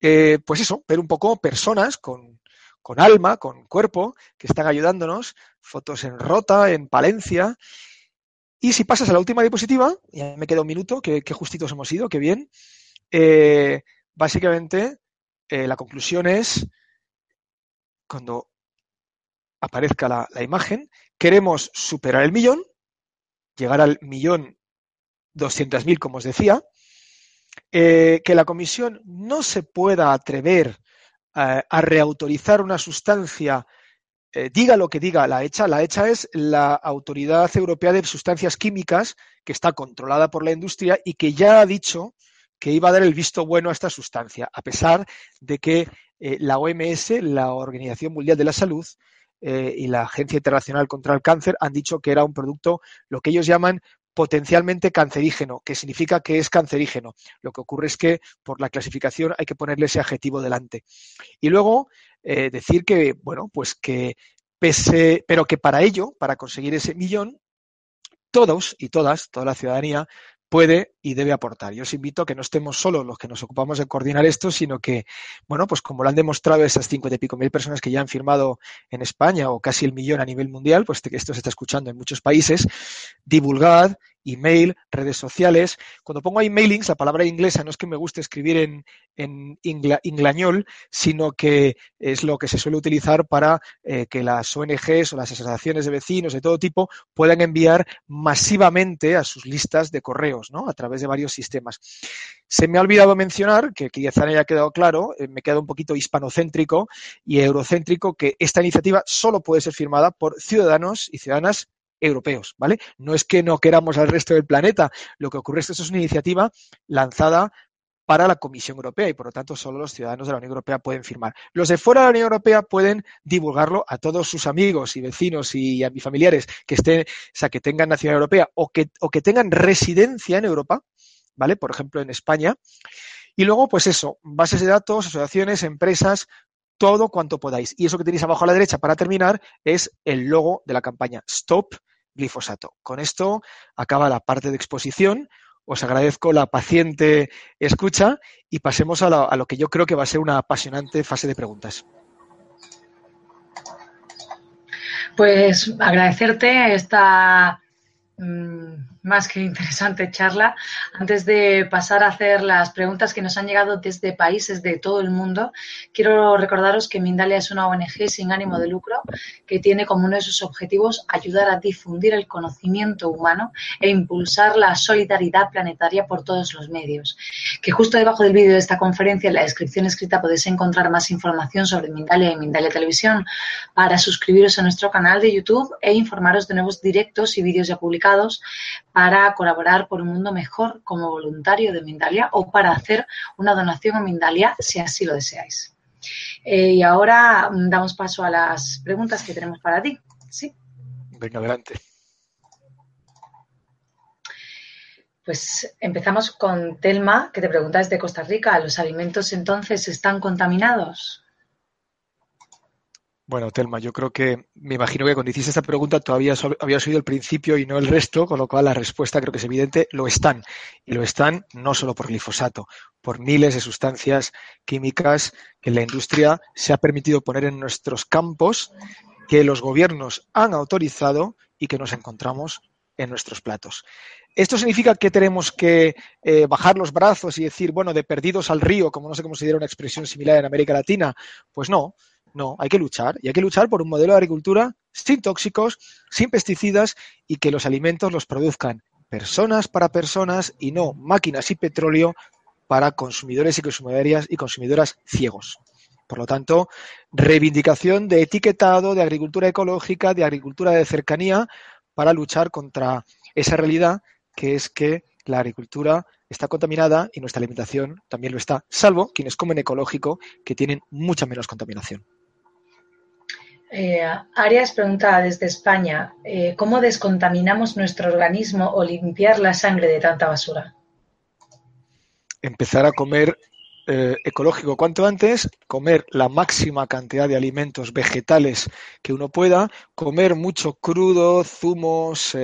Eh, pues eso, ver un poco personas con, con alma, con cuerpo, que están ayudándonos, fotos en Rota, en Palencia. Y si pasas a la última diapositiva, ya me queda un minuto, qué, qué justitos hemos ido, qué bien. Eh, básicamente, eh, la conclusión es, cuando aparezca la, imagen, queremos superar el millón, llegar al millón doscientas mil, como os decía, eh, que la comisión no se pueda atrever a, a reautorizar una sustancia eh, diga lo que diga la ECHA, la ECHA es la Autoridad Europea de Sustancias Químicas que está controlada por la industria y que ya ha dicho que iba a dar el visto bueno a esta sustancia, a pesar de que eh, la OMS, la Organización Mundial de la Salud, eh, y la Agencia Internacional contra el Cáncer han dicho que era un producto, lo que ellos llaman potencialmente cancerígeno, que significa que es cancerígeno. Lo que ocurre es que por la clasificación hay que ponerle ese adjetivo delante. Y luego eh, decir que, bueno, pues que pese, pero que para ello, para conseguir ese millón, todos y todas, toda la ciudadanía, puede y debe aportar. Yo os invito a que no estemos solos los que nos ocupamos de coordinar esto, sino que, bueno, pues como lo han demostrado esas cincuenta y pico mil personas que ya han firmado en España o casi el millón a nivel mundial, pues que esto se está escuchando en muchos países, divulgad, email, redes sociales. Cuando pongo ahí mailings, la palabra inglesa no es que me guste escribir en, en ingla, inglañol, sino que es lo que se suele utilizar para eh, que las ONGs o las asociaciones de vecinos de todo tipo puedan enviar masivamente a sus listas de correos, ¿no? A través de varios sistemas. Se me ha olvidado mencionar, que quizá no haya quedado claro, eh, me queda un poquito hispanocéntrico y eurocéntrico, que esta iniciativa solo puede ser firmada por ciudadanos y ciudadanas europeos, ¿vale? No es que no queramos al resto del planeta, lo que ocurre es que esto es una iniciativa lanzada para la Comisión Europea y por lo tanto solo los ciudadanos de la Unión Europea pueden firmar. Los de fuera de la Unión Europea pueden divulgarlo a todos sus amigos y vecinos y a mis familiares que estén, o sea, que tengan nacionalidad europea o que, o que tengan residencia en Europa, ¿vale? Por ejemplo, en España. Y luego, pues eso, bases de datos, asociaciones, empresas, todo cuanto podáis. Y eso que tenéis abajo a la derecha para terminar es el logo de la campaña Stop glifosato. Con esto acaba la parte de exposición. Os agradezco la paciente escucha y pasemos a lo, que yo creo que va a ser una apasionante fase de preguntas. Pues agradecerte esta mmm, más que interesante charla. Antes de pasar a hacer las preguntas que nos han llegado desde países de todo el mundo, quiero recordaros que Mindalia es una ONG sin ánimo de lucro que tiene como uno de sus objetivos ayudar a difundir el conocimiento humano e impulsar la solidaridad planetaria por todos los medios. Que justo debajo del vídeo de esta conferencia, en la descripción escrita, podéis encontrar más información sobre Mindalia y Mindalia Televisión para suscribiros a nuestro canal de YouTube e informaros de nuevos directos y vídeos ya publicados para colaborar por un mundo mejor como voluntario de Mindalia o para hacer una donación a Mindalia si así lo deseáis. Eh, y ahora mm, damos paso a las preguntas que tenemos para ti. ¿Sí? Venga, adelante. Pues empezamos con Telma, que te pregunta desde Costa Rica, ¿los alimentos entonces están contaminados? Bueno, Telma, yo creo que me imagino que cuando hiciste esta pregunta todavía habías oído el principio y no el resto, con lo cual la respuesta creo que es evidente, lo están. Y lo están no solo por glifosato, por miles de sustancias químicas que la industria se ha permitido poner en nuestros campos, que los gobiernos han autorizado y que nos encontramos en nuestros platos. ¿Esto significa que tenemos que eh, bajar los brazos y decir, bueno, de perdidos al río, como no se diera una expresión similar en América Latina? Pues no no, hay que luchar y hay que luchar por un modelo de agricultura sin tóxicos, sin pesticidas y que los alimentos los produzcan personas para personas y no máquinas y petróleo para consumidores y consumidoras y consumidoras ciegos. Por lo tanto, reivindicación de etiquetado, de agricultura ecológica, de agricultura de cercanía para luchar contra esa realidad que es que la agricultura está contaminada y nuestra alimentación también lo está, salvo quienes comen ecológico, que tienen mucha menos contaminación. Eh, Arias pregunta desde España, eh, ¿cómo descontaminamos nuestro organismo o limpiar la sangre de tanta basura? Empezar a comer eh, ecológico cuanto antes, comer la máxima cantidad de alimentos vegetales que uno pueda, comer mucho crudo, zumos,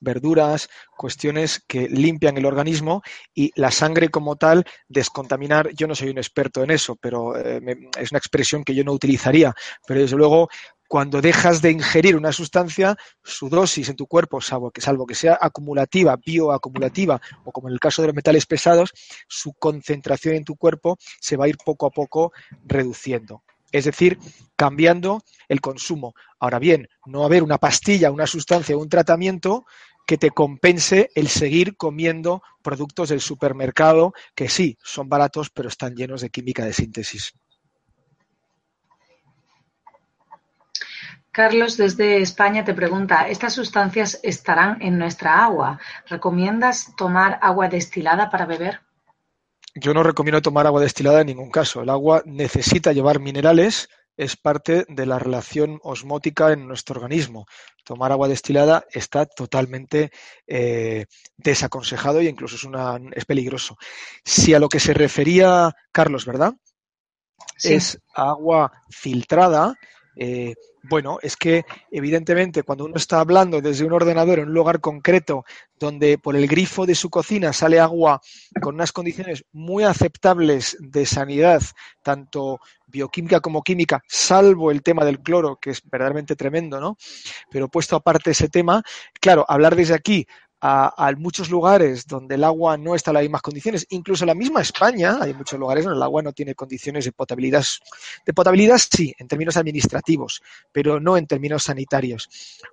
verduras, cuestiones que limpian el organismo y la sangre como tal, descontaminar, yo no soy un experto en eso, pero es una expresión que yo no utilizaría, pero desde luego cuando dejas de ingerir una sustancia, su dosis en tu cuerpo, salvo que, salvo que sea acumulativa, bioacumulativa, o como en el caso de los metales pesados, su concentración en tu cuerpo se va a ir poco a poco reduciendo. Es decir, cambiando el consumo. Ahora bien, no haber una pastilla, una sustancia, un tratamiento que te compense el seguir comiendo productos del supermercado que sí, son baratos, pero están llenos de química de síntesis. Carlos desde España te pregunta, ¿estas sustancias estarán en nuestra agua? ¿Recomiendas tomar agua destilada para beber? Yo no recomiendo tomar agua destilada en ningún caso. El agua necesita llevar minerales, es parte de la relación osmótica en nuestro organismo. Tomar agua destilada está totalmente eh, desaconsejado e incluso es, una, es peligroso. Si a lo que se refería Carlos, ¿verdad? Es agua filtrada, eh, bueno, es que evidentemente cuando uno está hablando desde un ordenador en un lugar concreto donde por el grifo de su cocina sale agua con unas condiciones muy aceptables de sanidad, tanto bioquímica como química, salvo el tema del cloro, que es verdaderamente tremendo, ¿no? Pero puesto aparte ese tema, claro, hablar desde aquí a, muchos lugares donde el agua no está en las mismas condiciones, incluso en la misma España, hay muchos lugares donde el agua no tiene condiciones de potabilidad. De potabilidad sí, en términos administrativos, pero no en términos sanitarios.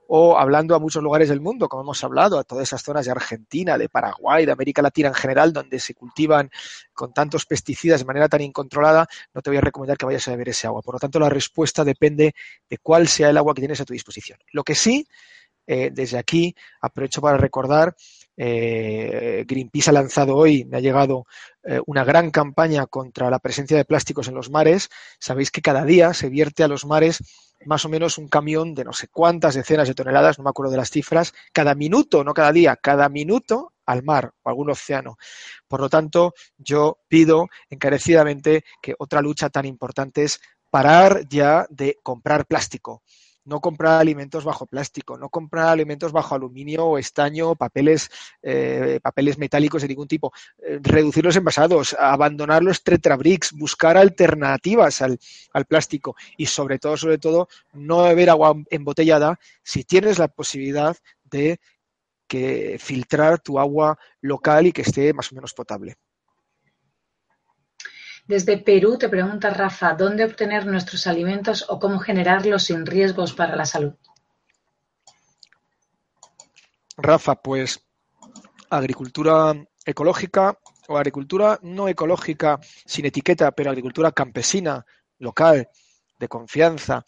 O hablando a muchos lugares del mundo, como hemos hablado, a todas esas zonas de Argentina, de Paraguay, de América Latina en general, donde se cultivan con tantos pesticidas de manera tan incontrolada, no te voy a recomendar que vayas a beber ese agua. Por lo tanto, la respuesta depende de cuál sea el agua que tienes a tu disposición. Lo que sí eh, desde aquí aprovecho para recordar, eh, Greenpeace ha lanzado hoy, me ha llegado eh, una gran campaña contra la presencia de plásticos en los mares. Sabéis que cada día se vierte a los mares más o menos un camión de no sé cuántas decenas de toneladas, no me acuerdo de las cifras, cada minuto, no cada día, cada minuto al mar o algún océano. Por lo tanto, yo pido encarecidamente que otra lucha tan importante es parar ya de comprar plástico no comprar alimentos bajo plástico, no comprar alimentos bajo aluminio o estaño, papeles, eh, papeles metálicos de ningún tipo, eh, reducir los envasados, abandonar los tetrabricks, buscar alternativas al, al, plástico y sobre todo, sobre todo, no beber agua embotellada si tienes la posibilidad de que filtrar tu agua local y que esté más o menos potable. Desde Perú te pregunta Rafa, ¿dónde obtener nuestros alimentos o cómo generarlos sin riesgos para la salud? Rafa, pues agricultura ecológica o agricultura no ecológica sin etiqueta, pero agricultura campesina, local, de confianza.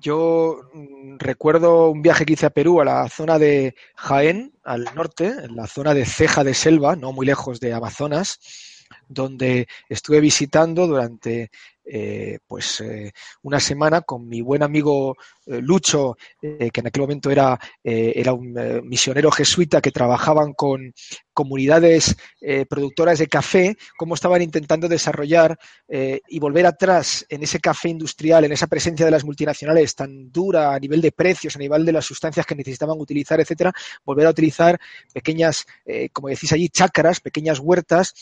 Yo mm, recuerdo un viaje que hice a Perú, a la zona de Jaén, al norte, en la zona de Ceja de Selva, no muy lejos de Amazonas, donde estuve visitando durante eh, pues eh, una semana con mi buen amigo eh, Lucho, que en aquel momento era, era un misionero jesuita que trabajaban con comunidades productoras de café, cómo estaban intentando desarrollar y volver atrás en ese café industrial, en esa presencia de las multinacionales tan dura a nivel de precios, a nivel de las sustancias que necesitaban utilizar, etcétera, volver a utilizar pequeñas, como decís allí, chacras, pequeñas huertas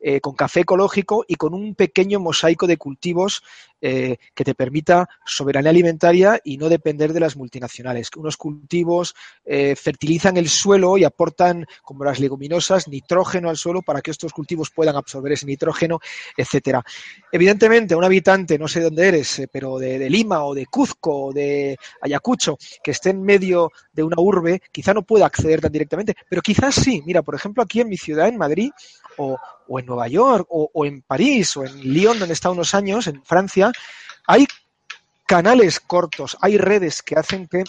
eh, con café ecológico y con un pequeño mosaico de cultivos eh, que te permita soberanía alimentaria y no depender de las multinacionales. Unos cultivos eh, fertilizan el suelo y aportan, como las leguminosas, nitrógeno al suelo para que estos cultivos puedan absorber ese nitrógeno, etcétera. Evidentemente, un habitante, no sé dónde eres, pero de, Lima o de Cuzco o de Ayacucho, que esté en medio de una urbe, quizá no pueda acceder tan directamente, pero quizás sí. Mira, por ejemplo, aquí en mi ciudad, en Madrid, o, en Nueva York, o, en París, o en Lyon, donde está unos años, en Francia, hay canales cortos, hay redes que hacen que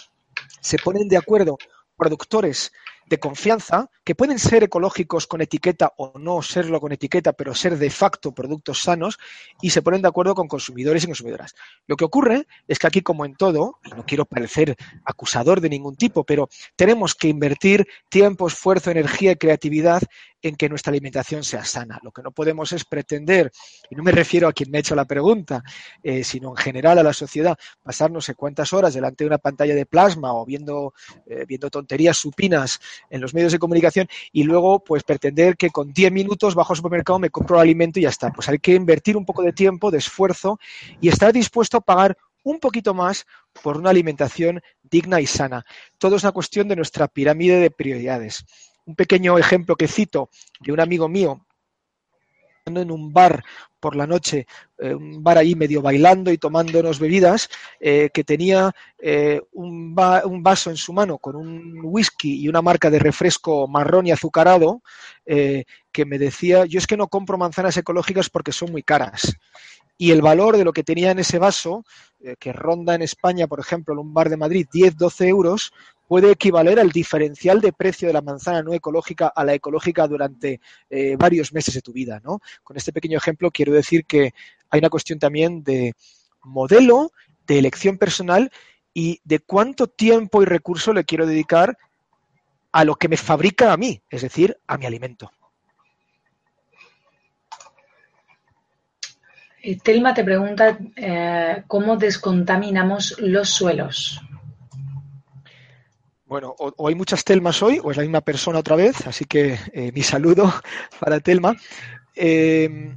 se ponen de acuerdo productores de confianza, que pueden ser ecológicos con etiqueta o no serlo con etiqueta, pero ser de facto productos sanos, y se ponen de acuerdo con consumidores y consumidoras. Lo que ocurre es que aquí, como en todo, y no quiero parecer acusador de ningún tipo, pero tenemos que invertir tiempo, esfuerzo, energía y creatividad en que nuestra alimentación sea sana. Lo que no podemos es pretender, y no me refiero a quien me ha hecho la pregunta, eh, sino en general a la sociedad, pasar no sé cuántas horas delante de una pantalla de plasma o viendo, eh, viendo tonterías supinas en los medios de comunicación y luego pues pretender que con 10 minutos bajo al supermercado me compro el alimento y ya está. Pues hay que invertir un poco de tiempo, de esfuerzo y estar dispuesto a pagar un poquito más por una alimentación digna y sana. Todo es una cuestión de nuestra pirámide de prioridades un pequeño ejemplo que cito de un amigo mío en un bar por la noche, eh, un bar ahí medio bailando y tomándonos bebidas, eh, que tenía eh, un, un, vaso en su mano con un whisky y una marca de refresco marrón y azucarado, que me decía, yo es que no compro manzanas ecológicas porque son muy caras. Y el valor de lo que tenía en ese vaso, que ronda en España, por ejemplo, en un bar de Madrid, 10-12 euros, puede equivaler al diferencial de precio de la manzana no ecológica a la ecológica durante eh, varios meses de tu vida. ¿no? Con este pequeño ejemplo quiero decir que hay una cuestión también de modelo, de elección personal y de cuánto tiempo y recurso le quiero dedicar a lo que me fabrica a mí, es decir, a mi alimento. Eh, Telma te pregunta eh, cómo descontaminamos los suelos. Bueno, o, hay muchas Telmas hoy, o es la misma persona otra vez, así que eh, mi saludo para Telma. Eh,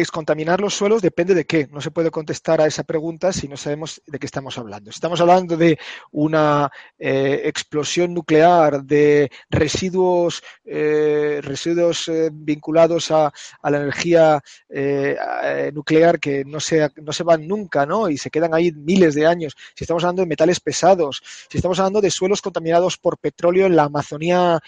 descontaminar los suelos depende de qué. No se puede contestar a esa pregunta si no sabemos de qué estamos hablando. Si estamos hablando de una eh, explosión nuclear, de residuos, eh, residuos eh, vinculados a, la energía nuclear que no se, no se van nunca, ¿no? Y se quedan ahí miles de años. Si estamos hablando de metales pesados, si estamos hablando de suelos contaminados por petróleo en la Amazonía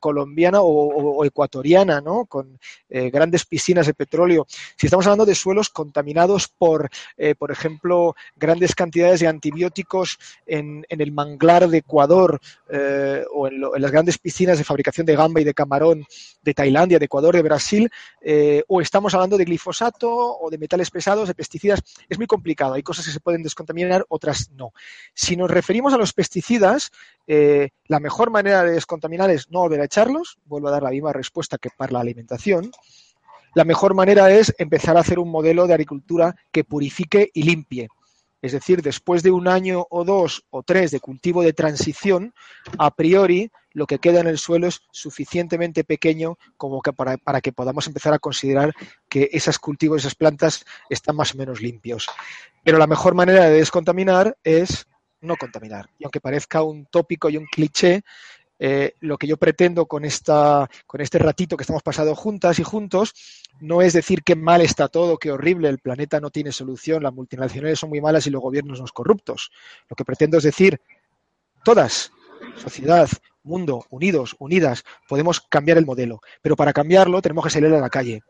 colombiana o, o, ecuatoriana, ¿no? Con grandes piscinas de petróleo si estamos hablando de suelos contaminados por, eh, por ejemplo, grandes cantidades de antibióticos en, el manglar de Ecuador eh, o en, las grandes piscinas de fabricación de gamba y de camarón de Tailandia, de Ecuador, de Brasil, eh, o estamos hablando de glifosato o de metales pesados, de pesticidas, es muy complicado. Hay cosas que se pueden descontaminar, otras no. Si nos referimos a los pesticidas, la mejor manera de descontaminar es no volver a echarlos, vuelvo a dar la misma respuesta que para la alimentación, la mejor manera es empezar a hacer un modelo de agricultura que purifique y limpie. Es decir, después de un año o dos o tres de cultivo de transición, a priori lo que queda en el suelo es suficientemente pequeño como que para, para que podamos empezar a considerar que esos cultivos, esas plantas están más o menos limpios. Pero la mejor manera de descontaminar es no contaminar. Y aunque parezca un tópico y un cliché, eh, lo que yo pretendo con, esta, con este ratito que estamos pasando juntas y juntos no es decir qué mal está todo, qué horrible, el planeta no tiene solución, las multinacionales son muy malas y los gobiernos son corruptos. Lo que pretendo es decir, todas, sociedad, mundo, unidos, unidas, podemos cambiar el modelo, pero para cambiarlo tenemos que salir a la calle.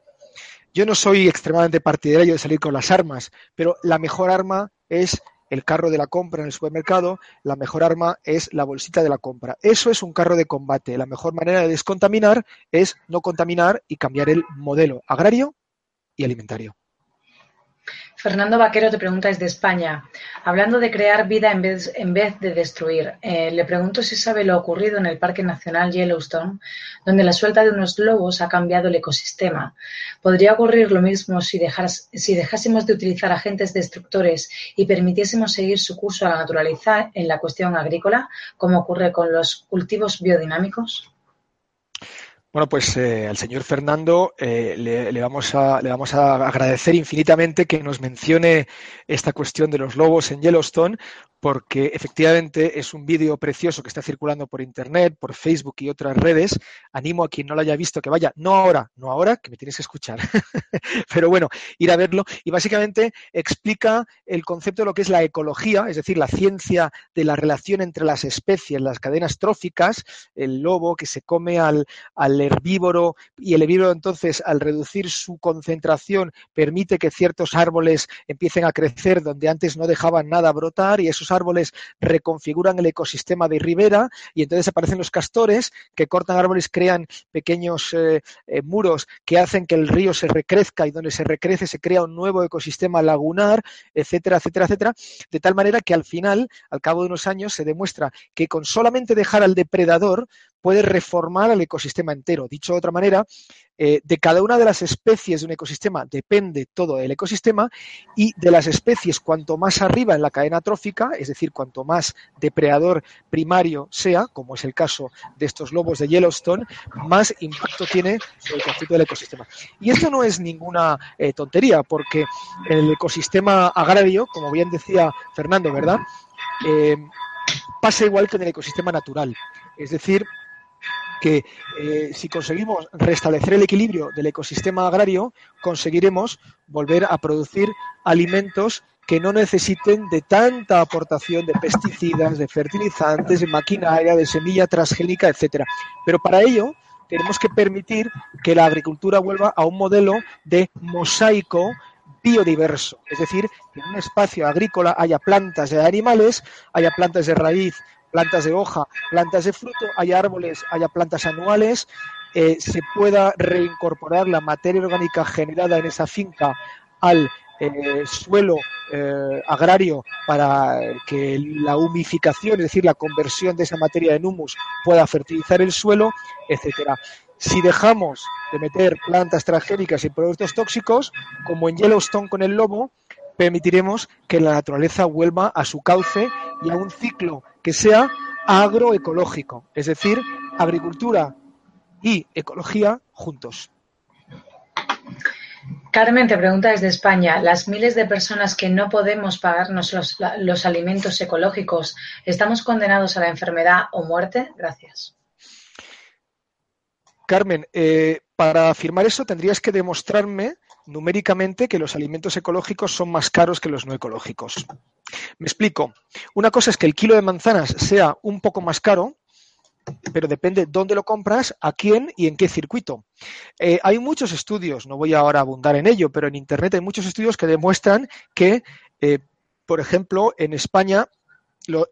Yo no soy extremadamente partidario de salir con las armas, pero la mejor arma es el carro de la compra en el supermercado, la mejor arma es la bolsita de la compra. Eso es un carro de combate. La mejor manera de descontaminar es no contaminar y cambiar el modelo agrario y alimentario. Fernando Vaquero te pregunta desde España, hablando de crear vida en vez, de destruir, eh, le pregunto si sabe lo ocurrido en el Parque Nacional Yellowstone, donde la suelta de unos lobos ha cambiado el ecosistema. ¿Podría ocurrir lo mismo si, si dejásemos de utilizar agentes destructores y permitiésemos seguir su curso a la naturaleza en la cuestión agrícola, como ocurre con los cultivos biodinámicos? Bueno, pues eh, al señor Fernando eh, le, vamos a, le vamos a agradecer infinitamente que nos mencione esta cuestión de los lobos en Yellowstone, porque efectivamente es un vídeo precioso que está circulando por Internet, por Facebook y otras redes. Animo a quien no lo haya visto que vaya, no ahora, no ahora, que me tienes que escuchar, pero bueno, ir a verlo. Y básicamente explica el concepto de lo que es la ecología, es decir, la ciencia de la relación entre las especies, las cadenas tróficas, el lobo que se come al, al herbívoro y el herbívoro entonces al reducir su concentración permite que ciertos árboles empiecen a crecer donde antes no dejaban nada brotar y esos árboles reconfiguran el ecosistema de ribera y entonces aparecen los castores que cortan árboles, crean pequeños eh, eh, muros que hacen que el río se recrezca y donde se recrece se crea un nuevo ecosistema lagunar, etcétera, etcétera, etcétera, de tal manera que al final, al cabo de unos años, se demuestra que con solamente dejar al depredador puede reformar al ecosistema entero. Dicho de otra manera, eh, de cada una de las especies de un ecosistema depende todo el ecosistema y de las especies cuanto más arriba en la cadena trófica, es decir, cuanto más depredador primario sea, como es el caso de estos lobos de Yellowstone, más impacto tiene sobre el conjunto del ecosistema. Y esto no es ninguna eh, tontería, porque el ecosistema agrario, como bien decía Fernando, ¿verdad? Eh, pasa igual que en el ecosistema natural. Es decir, que eh, si conseguimos restablecer el equilibrio del ecosistema agrario, conseguiremos volver a producir alimentos que no necesiten de tanta aportación de pesticidas, de fertilizantes, de maquinaria, de semilla transgénica, etcétera. Pero para ello tenemos que permitir que la agricultura vuelva a un modelo de mosaico biodiverso, es decir, que en un espacio agrícola haya plantas de animales, haya plantas de raíz plantas de hoja, plantas de fruto, hay árboles, haya plantas anuales, eh, se pueda reincorporar la materia orgánica generada en esa finca al eh, suelo eh, agrario para que la humificación, es decir, la conversión de esa materia en humus pueda fertilizar el suelo, etcétera. Si dejamos de meter plantas transgénicas y productos tóxicos, como en Yellowstone con el lobo, permitiremos que la naturaleza vuelva a su cauce y a un ciclo que sea agroecológico, es decir, agricultura y ecología juntos. Carmen te pregunta desde España, las miles de personas que no podemos pagarnos los, alimentos ecológicos, ¿estamos condenados a la enfermedad o muerte? Gracias. Carmen, eh, para afirmar eso tendrías que demostrarme numéricamente que los alimentos ecológicos son más caros que los no ecológicos. Me explico. Una cosa es que el kilo de manzanas sea un poco más caro, pero depende dónde lo compras, a quién y en qué circuito. Eh, hay muchos estudios, no voy ahora a abundar en ello, pero en Internet hay muchos estudios que demuestran que, eh, por ejemplo, en España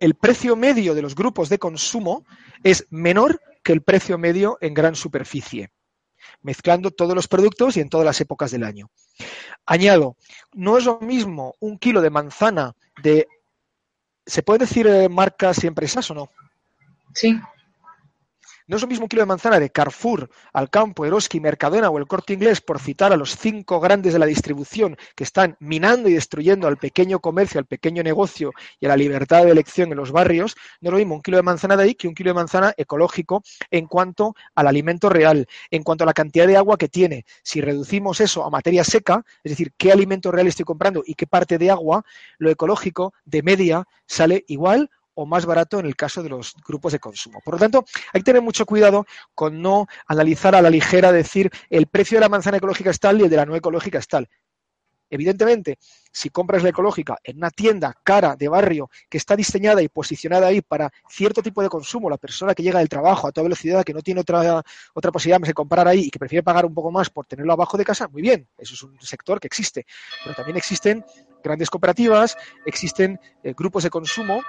el precio medio de los grupos de consumo es menor que el precio medio en gran superficie mezclando todos los productos y en todas las épocas del año. Añado, no es lo mismo un kilo de manzana de... ¿Se puede decir eh, marcas y empresas o no? Sí. No es lo mismo un kilo de manzana de Carrefour, Alcampo, Eroski, Mercadona o el Corte Inglés, por citar a los cinco grandes de la distribución que están minando y destruyendo al pequeño comercio, al pequeño negocio y a la libertad de elección en los barrios. No es lo mismo un kilo de manzana de ahí que un kilo de manzana ecológico en cuanto al alimento real, en cuanto a la cantidad de agua que tiene. Si reducimos eso a materia seca, es decir, qué alimento real estoy comprando y qué parte de agua, lo ecológico de media sale igual o más barato en el caso de los grupos de consumo. Por lo tanto, hay que tener mucho cuidado con no analizar a la ligera, decir el precio de la manzana ecológica es tal y el de la no ecológica es tal. Evidentemente, si compras la ecológica en una tienda cara de barrio que está diseñada y posicionada ahí para cierto tipo de consumo, la persona que llega del trabajo a toda velocidad, que no tiene otra, otra posibilidad más de comprar ahí y que prefiere pagar un poco más por tenerlo abajo de casa, muy bien, eso es un sector que existe. Pero también existen grandes cooperativas, existen eh, grupos de consumo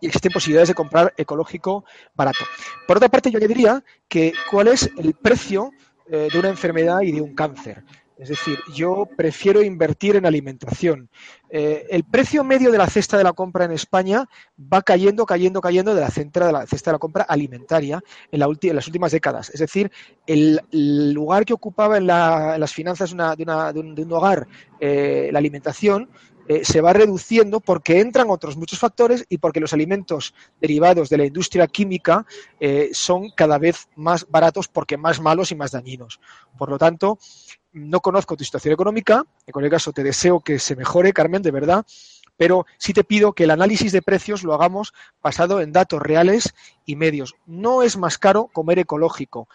y existen posibilidades de comprar ecológico barato. Por otra parte, yo añadiría que cuál es el precio eh, de una enfermedad y de un cáncer. Es decir, yo prefiero invertir en alimentación. Eh, el precio medio de la cesta de la compra en España va cayendo, cayendo, cayendo de la, de la cesta de la compra alimentaria en, las últimas décadas. Es decir, el, lugar que ocupaba en, las finanzas de, un, hogar eh, la alimentación eh, se va reduciendo porque entran otros muchos factores y porque los alimentos derivados de la industria química eh, son cada vez más baratos porque más malos y más dañinos. Por lo tanto, no conozco tu situación económica, en cualquier caso te deseo que se mejore, Carmen, de verdad, pero sí te pido que el análisis de precios lo hagamos basado en datos reales y medios. No es más caro comer ecológico.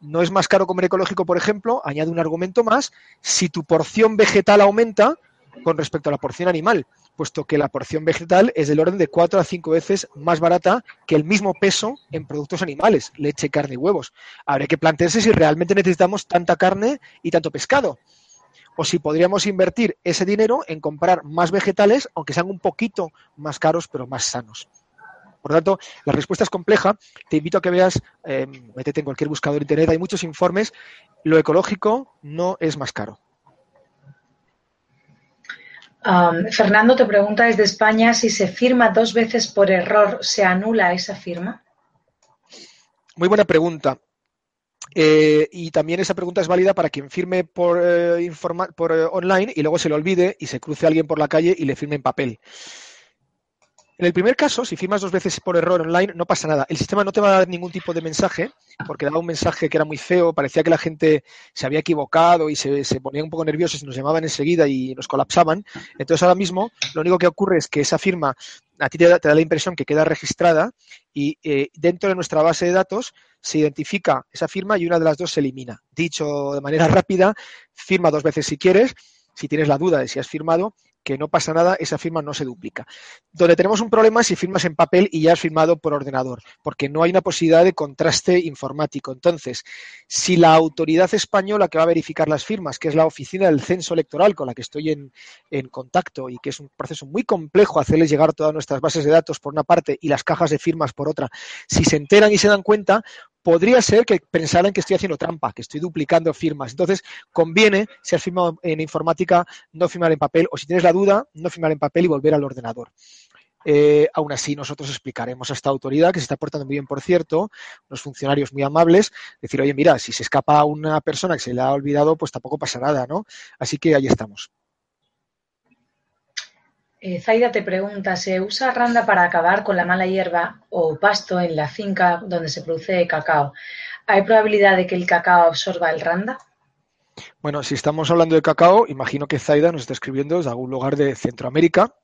No es más caro comer ecológico, por ejemplo, añade un argumento más, si tu porción vegetal aumenta, con respecto a la porción animal, puesto que la porción vegetal es del orden de 4 a 5 veces más barata que el mismo peso en productos animales, leche, carne y huevos. Habría que plantearse si realmente necesitamos tanta carne y tanto pescado. O si podríamos invertir ese dinero en comprar más vegetales, aunque sean un poquito más caros, pero más sanos. Por lo tanto, la respuesta es compleja. Te invito a que veas, eh, métete en cualquier buscador de internet, hay muchos informes. Lo ecológico no es más caro. Fernando te pregunta desde España si se firma dos veces por error, ¿se anula esa firma? Muy buena pregunta. Eh, y también esa pregunta es válida para quien firme por, eh, por eh, online y luego se le olvide y se cruce alguien por la calle y le firme en papel. En el primer caso, si firmas dos veces por error online, no pasa nada. El sistema no te va a dar ningún tipo de mensaje, porque daba un mensaje que era muy feo, parecía que la gente se había equivocado y se, ponía un poco nerviosos y nos llamaban enseguida y nos colapsaban. Entonces ahora mismo lo único que ocurre es que esa firma a ti te da, la impresión que queda registrada y eh, dentro de nuestra base de datos se identifica esa firma y una de las dos se elimina. Dicho de manera rápida, firma dos veces si quieres. Si tienes la duda de si has firmado, que no pasa nada, esa firma no se duplica. Donde tenemos un problema es si firmas en papel y ya has firmado por ordenador, porque no hay una posibilidad de contraste informático. Entonces, si la autoridad española que va a verificar las firmas, que es la oficina del censo electoral con la que estoy en, en contacto y que es un proceso muy complejo hacerles llegar todas nuestras bases de datos por una parte y las cajas de firmas por otra, si se enteran y se dan cuenta, podría ser que pensaran que estoy haciendo trampa, que estoy duplicando firmas. Entonces, conviene, si has firmado en informática, no firmar en papel, o si tienes la duda, no firmar en papel y volver al ordenador. Eh, aún así, nosotros explicaremos a esta autoridad, que se está portando muy bien, por cierto, unos funcionarios muy amables, decir, oye, mira, si se escapa una persona que se le ha olvidado, pues tampoco pasa nada, ¿no? Así que ahí estamos. Eh, Zaida te pregunta, ¿se usa randa para acabar con la mala hierba o pasto en la finca donde se produce cacao? ¿Hay probabilidad de que el cacao absorba el randa? Bueno, si estamos hablando de cacao, imagino que Zaida nos está escribiendo desde algún lugar de Centroamérica,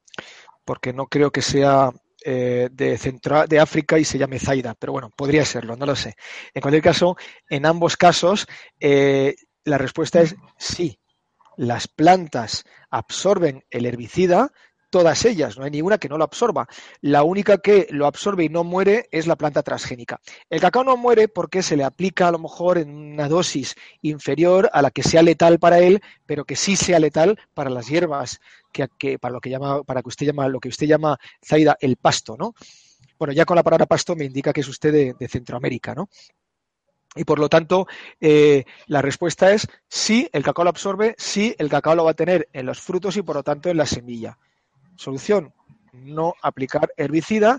porque no creo que sea eh, de, África y se llame Zaida, pero bueno, podría serlo, no lo sé. En cualquier caso, en ambos casos, eh, la respuesta es sí. Las plantas absorben el herbicida todas ellas, no hay ninguna que no lo absorba. La única que lo absorbe y no muere es la planta transgénica. El cacao no muere porque se le aplica a lo mejor en una dosis inferior a la que sea letal para él, pero que sí sea letal para las hierbas, que, para lo que llama, para que usted llama, lo que usted llama Zaida, el pasto, ¿no? Bueno, ya con la palabra pasto me indica que es usted de, Centroamérica, ¿no? Y por lo tanto, eh, la respuesta es sí, el cacao lo absorbe, sí, el cacao lo va a tener en los frutos y por lo tanto en la semilla. Solución, no aplicar herbicida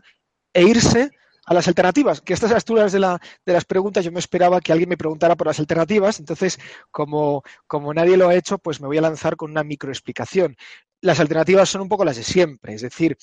e irse a las alternativas, que estas alturas de, la, de las preguntas yo me esperaba que alguien me preguntara por las alternativas, entonces como, como nadie lo ha hecho, pues me voy a lanzar con una microexplicación. Las alternativas son un poco las de siempre, es decir,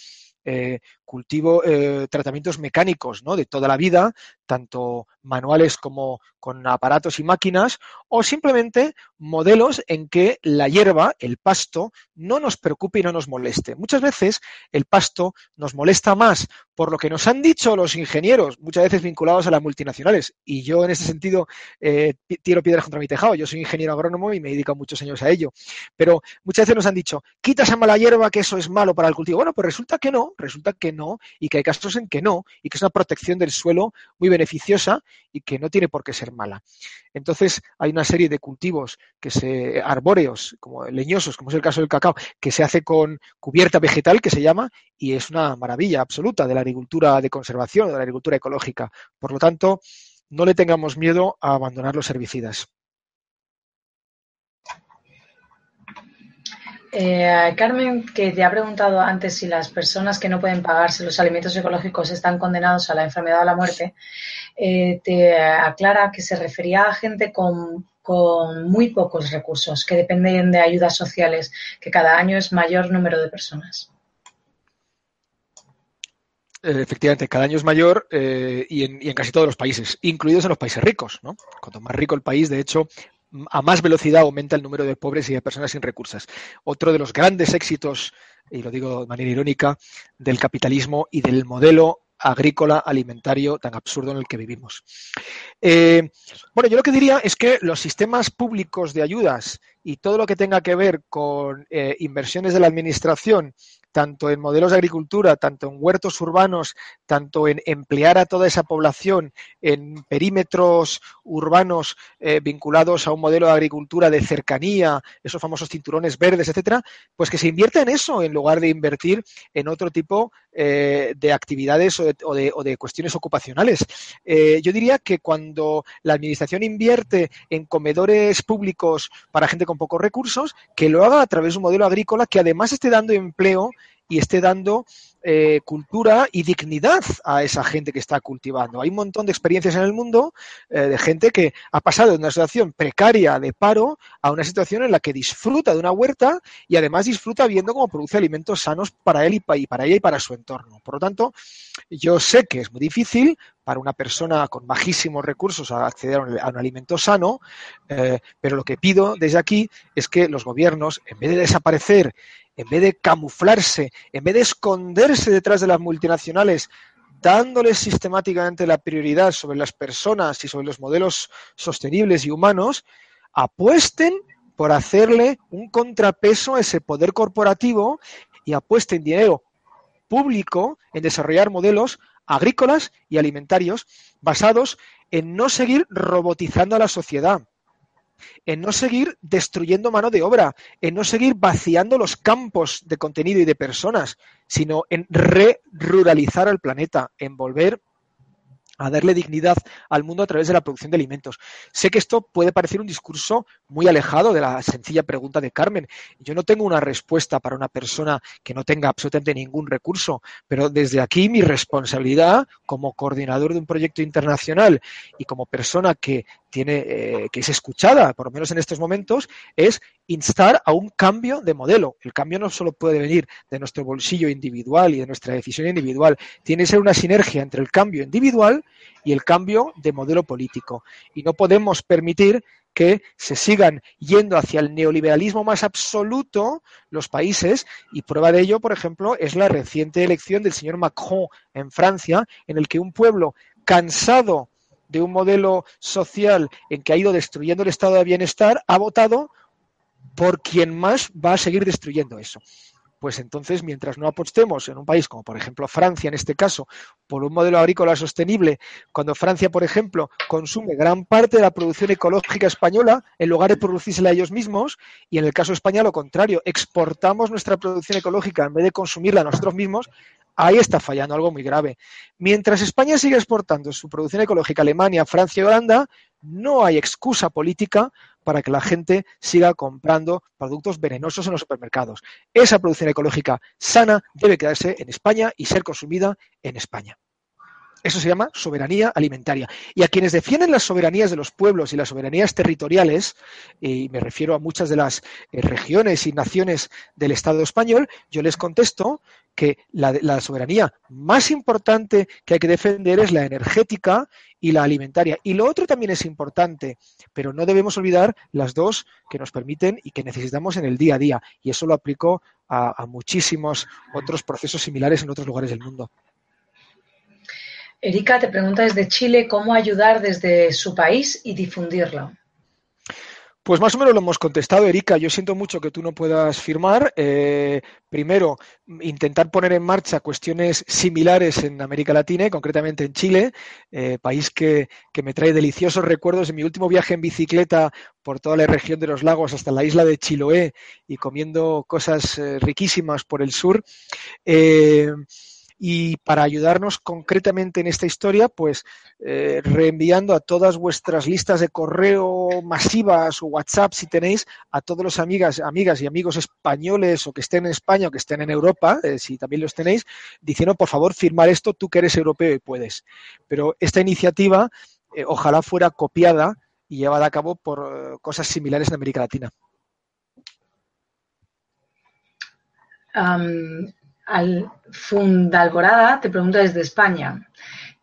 eh, cultivo eh, tratamientos mecánicos ¿no? de toda la vida, tanto manuales como con aparatos y máquinas, o simplemente modelos en que la hierba, el pasto, no nos preocupe y no nos moleste. Muchas veces el pasto nos molesta más por lo que nos han dicho los ingenieros, muchas veces vinculados a las multinacionales, y yo en ese sentido eh, tiro piedras contra mi tejado. Yo soy ingeniero agrónomo y me he dedicado muchos años a ello. Pero muchas veces nos han dicho, quita esa mala hierba, que eso es malo para el cultivo. Bueno, pues resulta que no, resulta que no, y que hay casos en que no, y que es una protección del suelo muy beneficiosa y que no tiene por qué ser mala. Entonces, hay una serie de cultivos que se, arbóreos, como leñosos, como es el caso del cacao, que se hace con cubierta vegetal, que se llama, y es una maravilla absoluta de la agricultura de conservación, de la agricultura ecológica. Por lo tanto, no le tengamos miedo a abandonar los herbicidas. Eh, Carmen, que te ha preguntado antes si las personas que no pueden pagarse los alimentos ecológicos están condenados a la enfermedad o a la muerte, eh, te aclara que se refería a gente con, muy pocos recursos, que dependen de ayudas sociales, que cada año es mayor número de personas. Eh, efectivamente, cada año es mayor y, en, y, en, casi todos los países, incluidos en los países ricos. ¿no? Cuanto más rico el país, de hecho, a más velocidad aumenta el número de pobres y de personas sin recursos. Otro de los grandes éxitos, y lo digo de manera irónica, del capitalismo y del modelo agrícola alimentario tan absurdo en el que vivimos. Eh, bueno, yo lo que diría es que los sistemas públicos de ayudas y todo lo que tenga que ver con eh, inversiones de la administración tanto en modelos de agricultura, tanto en huertos urbanos, tanto en emplear a toda esa población en perímetros urbanos eh, vinculados a un modelo de agricultura de cercanía, esos famosos cinturones verdes, etcétera, pues que se invierta en eso en lugar de invertir en otro tipo eh, de actividades o de, cuestiones ocupacionales. Yo diría que cuando la administración invierte en comedores públicos para gente con pocos recursos, que lo haga a través de un modelo agrícola que además esté dando empleo y esté dando eh, cultura y dignidad a esa gente que está cultivando. Hay un montón de experiencias en el mundo eh, de gente que ha pasado de una situación precaria de paro a una situación en la que disfruta de una huerta y además disfruta viendo cómo produce alimentos sanos para él y para ella y para su entorno. Por lo tanto, yo sé que es muy difícil para una persona con bajísimos recursos acceder a un, alimento sano, eh, pero lo que pido desde aquí es que los gobiernos, en vez de desaparecer en vez de camuflarse, en vez de esconderse detrás de las multinacionales, dándoles sistemáticamente la prioridad sobre las personas y sobre los modelos sostenibles y humanos, apuesten por hacerle un contrapeso a ese poder corporativo y apuesten dinero público en desarrollar modelos agrícolas y alimentarios basados en no seguir robotizando a la sociedad, en no seguir destruyendo mano de obra, en no seguir vaciando los campos de contenido y de personas, sino en re-ruralizar al planeta, en volver a darle dignidad al mundo a través de la producción de alimentos. Sé que esto puede parecer un discurso muy alejado de la sencilla pregunta de Carmen. Yo no tengo una respuesta para una persona que no tenga absolutamente ningún recurso, pero desde aquí mi responsabilidad como coordinador de un proyecto internacional y como persona que tiene eh, que es escuchada, por lo menos en estos momentos, es instar a un cambio de modelo. El cambio no solo puede venir de nuestro bolsillo individual y de nuestra decisión individual, tiene que ser una sinergia entre el cambio individual y el cambio de modelo político. Y no podemos permitir que se sigan yendo hacia el neoliberalismo más absoluto los países y prueba de ello, por ejemplo, es la reciente elección del señor Macron en Francia, en el que un pueblo cansado de un modelo social en que ha ido destruyendo el estado de bienestar, ha votado por quien más va a seguir destruyendo eso. Pues entonces, mientras no apostemos en un país como por ejemplo Francia, en este caso, por un modelo agrícola sostenible, cuando Francia, por ejemplo, consume gran parte de la producción ecológica española en lugar de producírsela ellos mismos, y en el caso de España lo contrario, exportamos nuestra producción ecológica en vez de consumirla nosotros mismos, ahí está fallando algo muy grave. Mientras España sigue exportando su producción ecológica a Alemania, Francia y Holanda, no hay excusa política para que la gente siga comprando productos venenosos en los supermercados. Esa producción ecológica sana debe quedarse en España y ser consumida en España. Eso se llama soberanía alimentaria. Y a quienes defienden las soberanías de los pueblos y las soberanías territoriales, y me refiero a muchas de las eh, regiones y naciones del Estado español, yo les contesto que la, soberanía más importante que hay que defender es la energética y la alimentaria. Y lo otro también es importante, pero no debemos olvidar las dos que nos permiten y que necesitamos en el día a día. Y eso lo aplico a muchísimos otros procesos similares en otros lugares del mundo. Erika te pregunta desde Chile cómo ayudar desde su país y difundirlo. Pues más o menos lo hemos contestado, Erika. Yo siento mucho que tú no puedas firmar. Eh, primero, intentar poner en marcha cuestiones similares en América Latina y concretamente en Chile, eh, país que, que, me trae deliciosos recuerdos de mi último viaje en bicicleta por toda la región de los lagos hasta la isla de Chiloé y comiendo cosas eh, riquísimas por el sur. Y para ayudarnos concretamente en esta historia, pues eh, reenviando a todas vuestras listas de correo masivas o WhatsApp, si tenéis, a todos los amigas, amigas y amigos españoles o que estén en España o que estén en Europa, eh, si también los tenéis, diciendo, por favor, firmar esto, tú que eres europeo y puedes. Pero esta iniciativa eh, ojalá fuera copiada y llevada a cabo por cosas similares en América Latina. Um, al Fundalborada te pregunto desde España.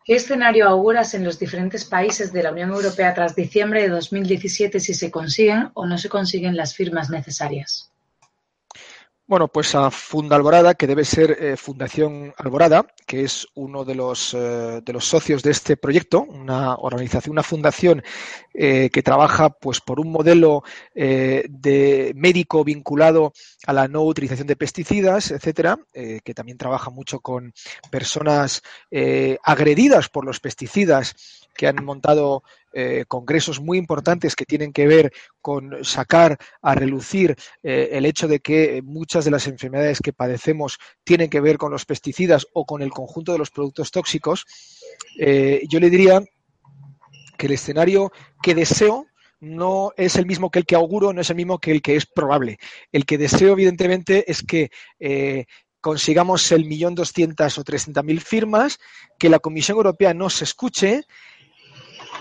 ¿Qué escenario auguras en los diferentes países de la Unión Europea tras diciembre de 2017 si se consiguen o no se consiguen las firmas necesarias? Bueno, pues a Funda Alborada, que debe ser eh, Fundación Alborada, que es uno de los, eh, de los socios de este proyecto, una organización, una fundación eh, que trabaja pues por un modelo de médico vinculado a la no utilización de pesticidas, etcétera, que también trabaja mucho con personas agredidas por los pesticidas que han montado eh, congresos muy importantes que tienen que ver con sacar a relucir eh, el hecho de que muchas de las enfermedades que padecemos tienen que ver con los pesticidas o con el conjunto de los productos tóxicos, eh, yo le diría que el escenario que deseo no es el mismo que el que auguro, no es el mismo que el que es probable. El que deseo, evidentemente, es que consigamos el millón doscientas o trescientas mil firmas, que la Comisión Europea nos escuche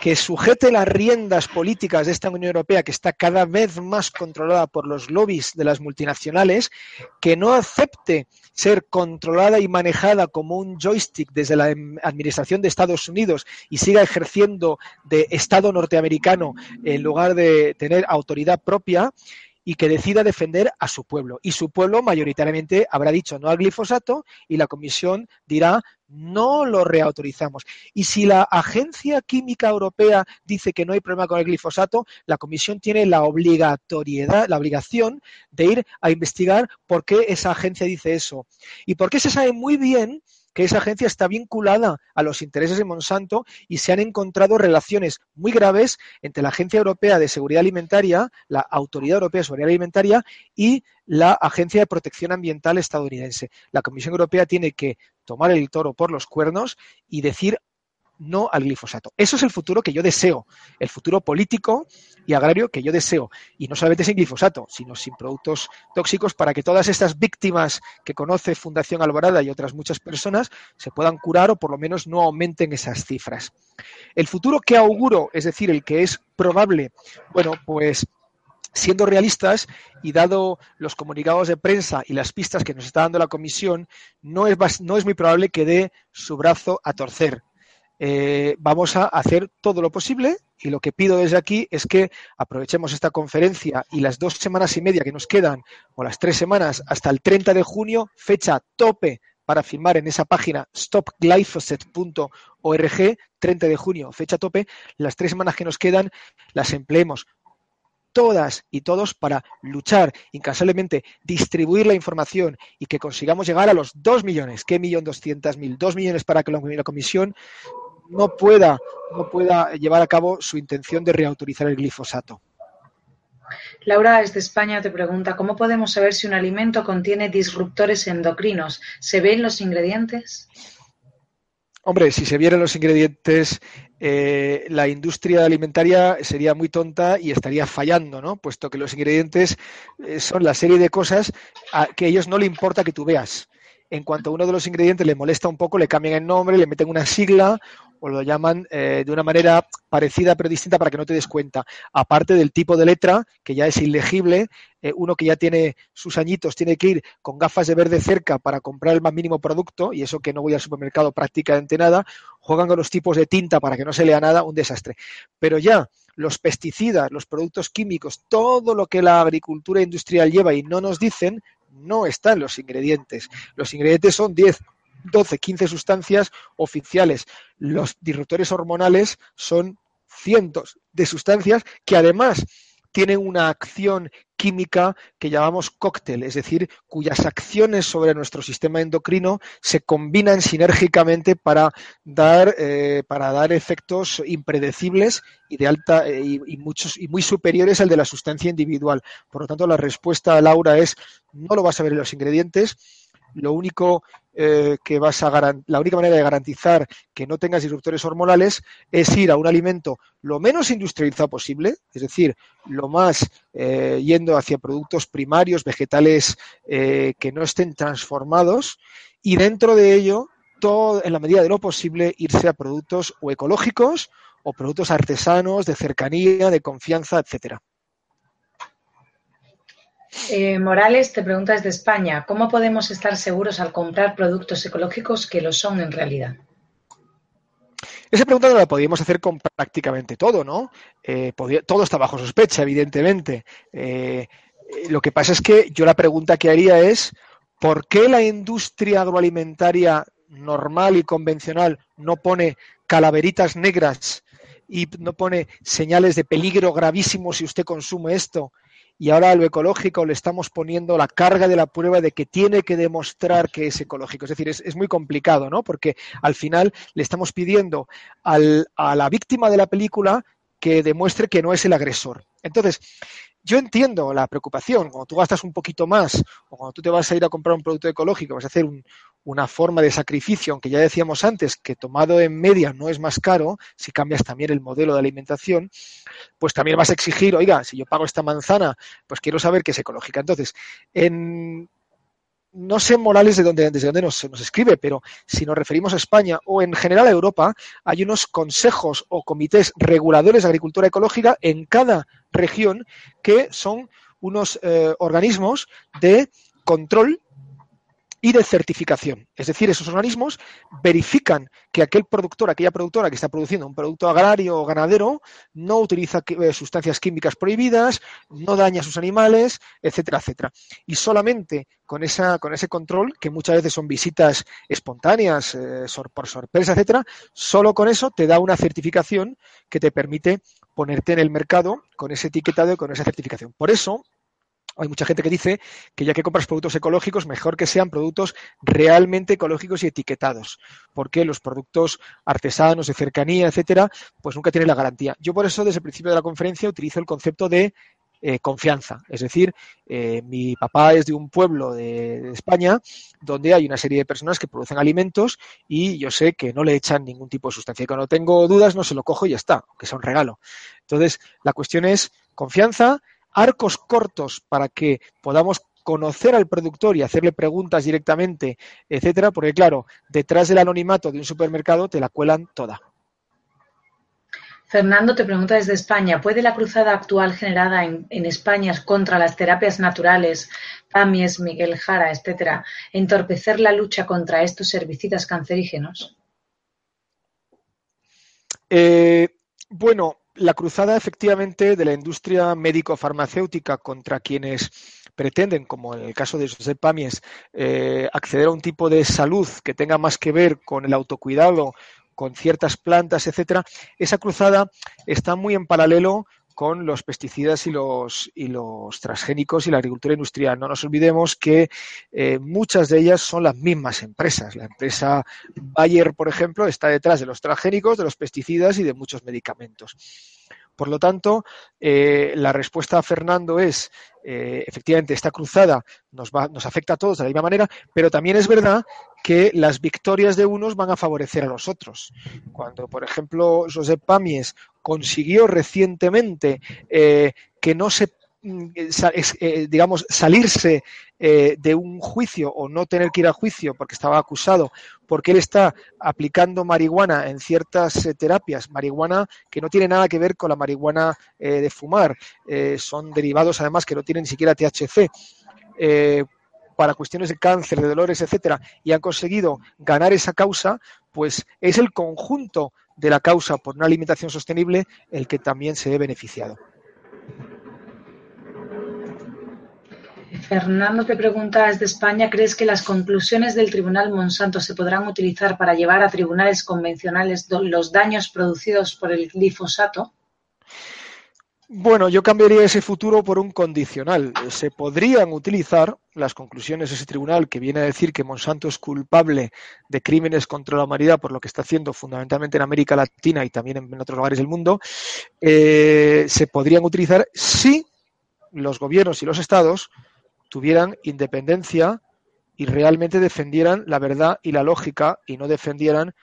que sujete las riendas políticas de esta Unión Europea, que está cada vez más controlada por los lobbies de las multinacionales, que no acepte ser controlada y manejada como un joystick desde la Administración de Estados Unidos y siga ejerciendo de Estado norteamericano en lugar de tener autoridad propia y que decida defender a su pueblo. Y su pueblo mayoritariamente habrá dicho no al glifosato y la Comisión dirá no lo reautorizamos. Y si la Agencia Química Europea dice que no hay problema con el glifosato, la Comisión tiene la obligatoriedad, la obligación de ir a investigar por qué esa agencia dice eso. Y porque se sabe muy bien que esa agencia está vinculada a los intereses de Monsanto y se han encontrado relaciones muy graves entre la Agencia Europea de Seguridad Alimentaria, la Autoridad Europea de Seguridad Alimentaria y la Agencia de Protección Ambiental estadounidense. La Comisión Europea tiene que tomar el toro por los cuernos y decir no al glifosato. Eso es el futuro que yo deseo, el futuro político y agrario que yo deseo. Y no solamente sin glifosato, sino sin productos tóxicos para que todas estas víctimas que conoce Fundación Alvarada y otras muchas personas se puedan curar o por lo menos no aumenten esas cifras. El futuro que auguro, es decir, el que es probable, bueno, pues siendo realistas y dado los comunicados de prensa y las pistas que nos está dando la comisión, no es, no es muy probable que dé su brazo a torcer eh, vamos a hacer todo lo posible y lo que pido desde aquí es que aprovechemos esta conferencia y las dos semanas y media que nos quedan, o las tres semanas, hasta el 30 de junio, fecha tope para firmar en esa página stopglyphosate.org, 30 de junio, fecha tope, las tres semanas que nos quedan las empleemos todas y todos para luchar incansablemente, distribuir la información y que consigamos llegar a los 2 millones. ¿Qué millón doscientas mil? 2 millones para que la comisión no pueda, no pueda llevar a cabo su intención de reautorizar el glifosato. Laura desde España te pregunta, ¿cómo podemos saber si un alimento contiene disruptores endocrinos? ¿Se ven los ingredientes? Hombre, si se vieran los ingredientes, eh, la industria alimentaria sería muy tonta y estaría fallando, ¿no? Puesto que los ingredientes eh, son la serie de cosas a que a ellos no le importa que tú veas. En cuanto a uno de los ingredientes le molesta un poco, le cambian el nombre, le meten una sigla o lo llaman eh, de una manera parecida pero distinta para que no te des cuenta. Aparte del tipo de letra, que ya es ilegible, eh, uno que ya tiene sus añitos tiene que ir con gafas de verde cerca para comprar el más mínimo producto, y eso que no voy al supermercado prácticamente nada, juegan con los tipos de tinta para que no se lea nada, un desastre. Pero ya los pesticidas, los productos químicos, todo lo que la agricultura industrial lleva y no nos dicen, no están los ingredientes. Los ingredientes son 10, 12, 15 sustancias oficiales. Los disruptores hormonales son cientos de sustancias que además tienen una acción química que llamamos cóctel, es decir, cuyas acciones sobre nuestro sistema endocrino se combinan sinérgicamente para dar, eh, para dar efectos impredecibles y de alta eh, y, muchos y muy superiores al de la sustancia individual. Por lo tanto, la respuesta a Laura es no lo vas a ver en los ingredientes. Lo único eh, que vas a la única manera de garantizar que no tengas disruptores hormonales es ir a un alimento lo menos industrializado posible, es decir, lo más eh, yendo hacia productos primarios, vegetales eh, que no estén transformados y dentro de ello, todo, en la medida de lo posible, irse a productos o ecológicos o productos artesanos, de cercanía, de confianza, etcétera. Eh, Morales te pregunta desde España, ¿cómo podemos estar seguros al comprar productos ecológicos que lo son en realidad? Esa pregunta no la podríamos hacer con prácticamente todo, ¿no? Eh, todo está bajo sospecha, evidentemente. Eh, lo que pasa es que yo la pregunta que haría es, ¿por qué la industria agroalimentaria normal y convencional no pone calaveritas negras y no pone señales de peligro gravísimo si usted consume esto y ahora a lo ecológico le estamos poniendo la carga de la prueba de que tiene que demostrar que es ecológico. Es decir, es, muy complicado, ¿no? Porque al final le estamos pidiendo al, a la víctima de la película que demuestre que no es el agresor. Entonces, yo entiendo la preocupación. Cuando tú gastas un poquito más o cuando tú te vas a ir a comprar un producto ecológico, vas a hacer una forma de sacrificio, aunque ya decíamos antes que tomado en media no es más caro, si cambias también el modelo de alimentación, pues también vas a exigir, oiga, si yo pago esta manzana, pues quiero saber que es ecológica. Entonces, en, no sé Morales de dónde, desde dónde nos, nos, escribe, pero si nos referimos a España o en general a Europa, hay unos consejos o comités reguladores de agricultura ecológica en cada región que son unos eh, organismos de control y de certificación. Es decir, esos organismos verifican que aquel productor, aquella productora que está produciendo un producto agrario o ganadero, no utiliza eh, sustancias químicas prohibidas, no daña a sus animales, etcétera, etcétera. Y solamente con, esa, con ese control, que muchas veces son visitas espontáneas, eh, por sorpresa, etcétera, solo con eso te da una certificación que te permite ponerte en el mercado con ese etiquetado y con esa certificación. Por eso, hay mucha gente que dice que ya que compras productos ecológicos, mejor que sean productos realmente ecológicos y etiquetados, porque los productos artesanos, de cercanía, etcétera, pues nunca tienen la garantía. Yo por eso desde el principio de la conferencia utilizo el concepto de eh, confianza. Es decir, eh, mi papá es de un pueblo de, España donde hay una serie de personas que producen alimentos y yo sé que no le echan ningún tipo de sustancia. Y cuando tengo dudas no se lo cojo y ya está, que sea un regalo. Entonces, la cuestión es confianza arcos cortos para que podamos conocer al productor y hacerle preguntas directamente, etcétera, porque claro, detrás del anonimato de un supermercado te la cuelan toda. Fernando te pregunta desde España, ¿puede la cruzada actual generada en, España contra las terapias naturales, PAMIES, Miguel Jara, etcétera, entorpecer la lucha contra estos herbicidas cancerígenos? Eh, bueno, la cruzada efectivamente de la industria médico-farmacéutica contra quienes pretenden, como en el caso de Josep Pamies, eh, acceder a un tipo de salud que tenga más que ver con el autocuidado, con ciertas plantas, etcétera, esa cruzada está muy en paralelo con los pesticidas y los, y los transgénicos y la agricultura industrial. No nos olvidemos que eh, muchas de ellas son las mismas empresas. La empresa Bayer, por ejemplo, está detrás de los transgénicos, de los pesticidas y de muchos medicamentos. Por lo tanto, eh, la respuesta a Fernando es, eh, efectivamente, esta cruzada nos, va, nos afecta a todos de la misma manera, pero también es verdad que las victorias de unos van a favorecer a los otros. Cuando, por ejemplo, Josep Pamies consiguió recientemente eh, que no se mm, eh, digamos, salirse eh, de un juicio o no tener que ir a juicio porque estaba acusado, porque él está aplicando marihuana en ciertas terapias, marihuana que no tiene nada que ver con la marihuana de fumar, son derivados además que no tienen ni siquiera THC para cuestiones de cáncer, de dolores, etcétera, y han conseguido ganar esa causa, pues es el conjunto de la causa por una alimentación sostenible el que también se ve beneficiado. Fernando te pregunta desde España, ¿crees que las conclusiones del Tribunal Monsanto se podrán utilizar para llevar a tribunales convencionales los daños producidos por el glifosato? Bueno, yo cambiaría ese futuro por un condicional. Se podrían utilizar las conclusiones de ese tribunal que viene a decir que Monsanto es culpable de crímenes contra la humanidad por lo que está haciendo fundamentalmente en América Latina y también en otros lugares del mundo, eh, se podrían utilizar si los gobiernos y los estados tuvieran independencia y realmente defendieran la verdad y la lógica y no defendieran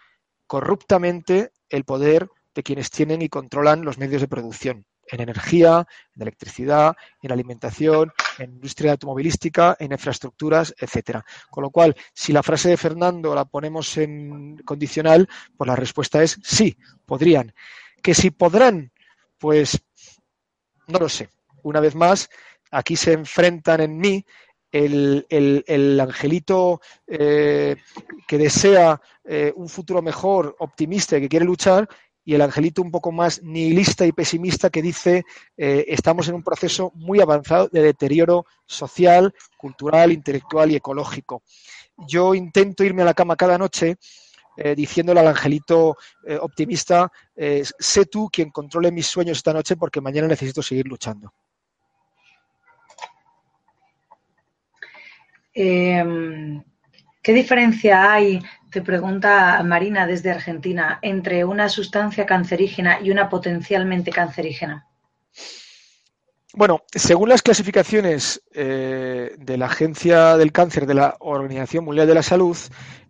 corruptamente el poder de quienes tienen y controlan los medios de producción en energía, en electricidad, en alimentación, en industria automovilística, en infraestructuras, etcétera. Con lo cual, si la frase de Fernando la ponemos en condicional, pues la respuesta es sí, podrían. Que si podrán, pues no lo sé. Una vez más, aquí se enfrentan en mí el, angelito eh, que desea eh, un futuro mejor, optimista y que quiere luchar, y el angelito un poco más nihilista y pesimista que dice eh, estamos en un proceso muy avanzado de deterioro social, cultural, intelectual y ecológico. Yo intento irme a la cama cada noche eh, diciéndole al angelito eh, optimista, sé tú quien controle mis sueños esta noche porque mañana necesito seguir luchando. Em, ¿Qué diferencia hay te pregunta Marina desde Argentina, entre una sustancia cancerígena y una potencialmente cancerígena. Bueno, según las clasificaciones eh, de la Agencia del Cáncer de la Organización Mundial de la Salud,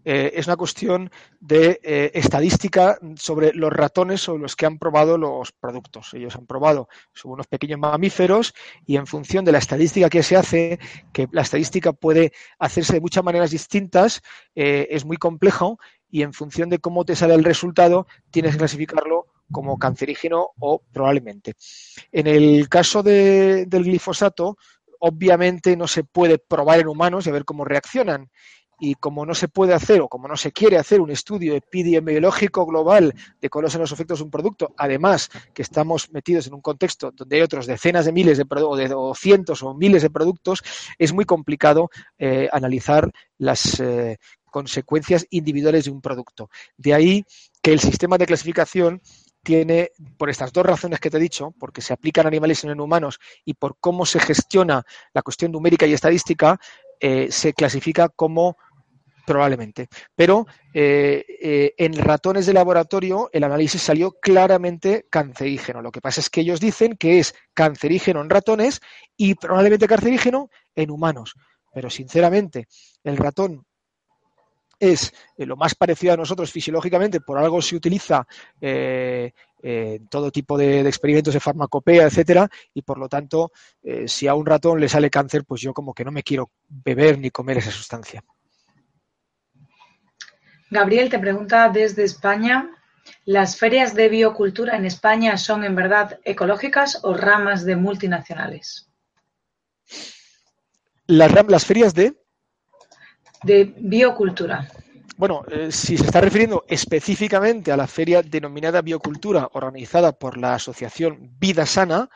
eh, es una cuestión de eh, estadística sobre los ratones sobre los que han probado los productos. Ellos han probado sobre unos pequeños mamíferos y en función de la estadística que se hace, que la estadística puede hacerse de muchas maneras distintas, eh, es muy complejo y en función de cómo te sale el resultado, tienes que clasificarlo como cancerígeno o probablemente. En el caso del glifosato, obviamente no se puede probar en humanos y ver cómo reaccionan y como no se puede hacer o como no se quiere hacer un estudio epidemiológico global de cuáles son los efectos de un producto, además que estamos metidos en un contexto donde hay otros decenas de miles de o, cientos o miles de productos, es muy complicado eh, analizar las eh, consecuencias individuales de un producto. De ahí que el sistema de clasificación tiene, por estas dos razones que te he dicho, porque se aplican animales y no en humanos y por cómo se gestiona la cuestión numérica y estadística, eh, se clasifica como Probablemente. Pero eh, eh, en ratones de laboratorio el análisis salió claramente cancerígeno. Lo que pasa es que ellos dicen que es cancerígeno en ratones y probablemente cancerígeno en humanos. Pero sinceramente, el ratón es eh, lo más parecido a nosotros fisiológicamente, por algo se utiliza en todo tipo de, experimentos de farmacopea, etcétera, y por lo tanto, si a un ratón le sale cáncer, pues yo como que no me quiero beber ni comer esa sustancia. Gabriel te pregunta desde España, ¿las ferias de biocultura en España son en verdad ecológicas o ramas de multinacionales? Las, ferias de... De biocultura. Bueno, eh, si se está refiriendo específicamente a la feria denominada Biocultura, organizada por la asociación Vida Sana,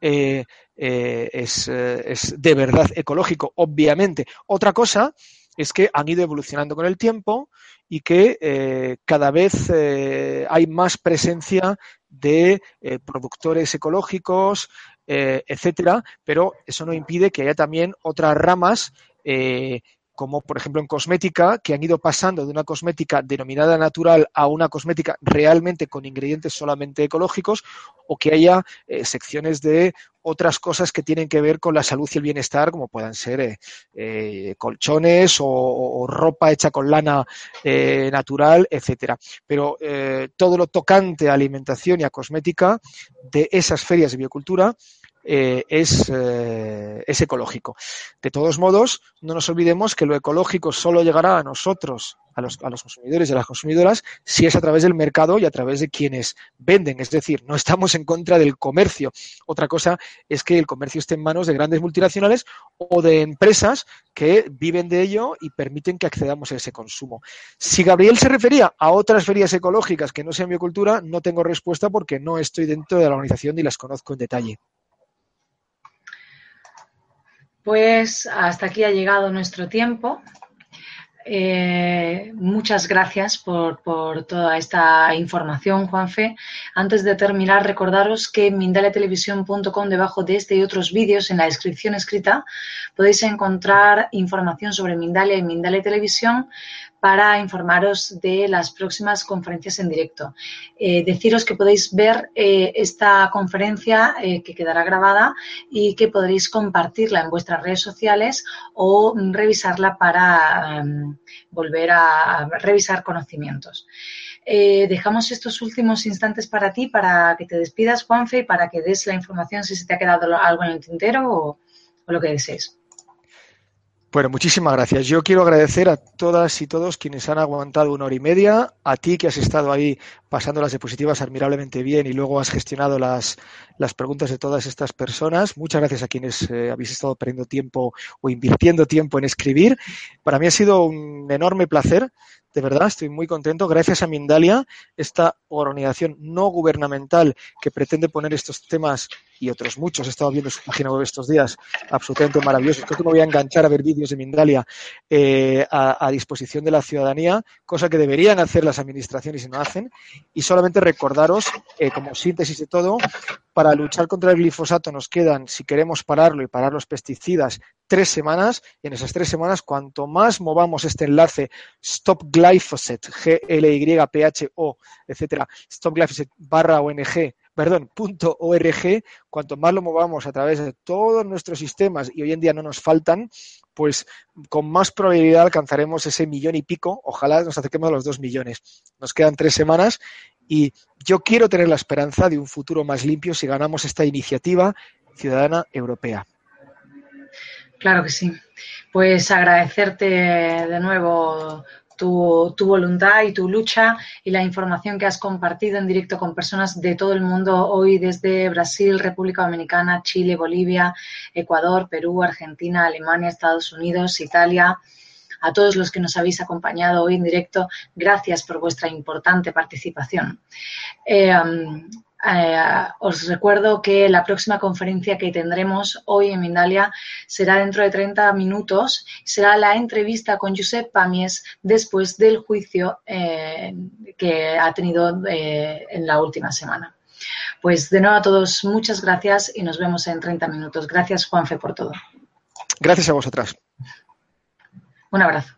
eh, eh, es, es, de verdad ecológico, obviamente. Otra cosa es que han ido evolucionando con el tiempo y que eh, cada vez eh, hay más presencia de eh, productores ecológicos, etcétera, pero eso no impide que haya también otras ramas como por ejemplo en cosmética, que han ido pasando de una cosmética denominada natural a una cosmética realmente con ingredientes solamente ecológicos, o que haya eh, secciones de otras cosas que tienen que ver con la salud y el bienestar, como puedan ser eh, eh, colchones o, ropa hecha con lana natural, etcétera. Pero todo lo tocante a alimentación y a cosmética de esas ferias de biocultura eh, es, eh, es ecológico. De todos modos, no nos olvidemos que lo ecológico solo llegará a nosotros a los, a los consumidores y a las consumidoras si es a través del mercado y a través de quienes venden. Es decir, no estamos en contra del comercio. Otra cosa es que el comercio esté en manos de grandes multinacionales o de empresas que viven de ello y permiten que accedamos a ese consumo. Si Gabriel se refería a otras ferias ecológicas que no sean biocultura, no tengo respuesta porque no estoy dentro de la organización ni las conozco en detalle. Pues hasta aquí ha llegado nuestro tiempo. Eh, muchas gracias por, toda esta información, Juanfe. Antes de terminar, recordaros que en mindaletelevisión.com, debajo de este y otros vídeos, en la descripción escrita, podéis encontrar información sobre Mindalia y Mindale Televisión, para informaros de las próximas conferencias en directo. Eh, deciros que podéis ver eh, esta conferencia eh, que quedará grabada y que podréis compartirla en vuestras redes sociales o revisarla para em, volver a, revisar conocimientos. dejamos estos últimos instantes para ti, para que te despidas, Juanfe, y para que des la información si se te ha quedado algo en el tintero o, o lo que desees. Bueno, muchísimas gracias. Yo quiero agradecer a todas y todos quienes han aguantado una hora y media, a ti que has estado ahí pasando las diapositivas admirablemente bien y luego has gestionado las, las preguntas de todas estas personas. Muchas gracias a quienes eh, habéis estado perdiendo tiempo o invirtiendo tiempo en escribir. Para mí ha sido un enorme placer de verdad, estoy muy contento. Gracias a Mindalia, esta organización no gubernamental que pretende poner estos temas y otros muchos, he estado viendo su página web estos días, absolutamente maravillosos. Creo que me voy a enganchar a ver vídeos de Mindalia eh, a, disposición de la ciudadanía, cosa que deberían hacer las administraciones y no hacen. Y solamente recordaros, eh, como síntesis de todo, para luchar contra el glifosato nos quedan, si queremos pararlo y parar los pesticidas, tres semanas. Y en esas tres semanas, cuanto más movamos este enlace Stop Glyphosate, G-L-Y-P-H-O, etcétera, Stop Glyphosate barra ONG, perdón, punto .org, cuanto más lo movamos a través de todos nuestros sistemas y hoy en día no nos faltan, pues con más probabilidad alcanzaremos ese millón y pico. Ojalá nos acerquemos a los dos millones. Nos quedan tres semanas y yo quiero tener la esperanza de un futuro más limpio si ganamos esta iniciativa ciudadana europea. Claro que sí. Pues agradecerte de nuevo tu, voluntad y tu lucha y la información que has compartido en directo con personas de todo el mundo hoy desde Brasil, República Dominicana, Chile, Bolivia, Ecuador, Perú, Argentina, Alemania, Estados Unidos, Italia. A todos los que nos habéis acompañado hoy en directo, gracias por vuestra importante participación. Eh, eh, os recuerdo que la próxima conferencia que tendremos hoy en Mindalia será dentro de 30 minutos. Será la entrevista con Josep Pamies después del juicio eh, que ha tenido eh, en la última semana. Pues de nuevo a todos, muchas gracias y nos vemos en 30 minutos. Gracias, Juanfe, por todo. Gracias a vosotras. Un abrazo.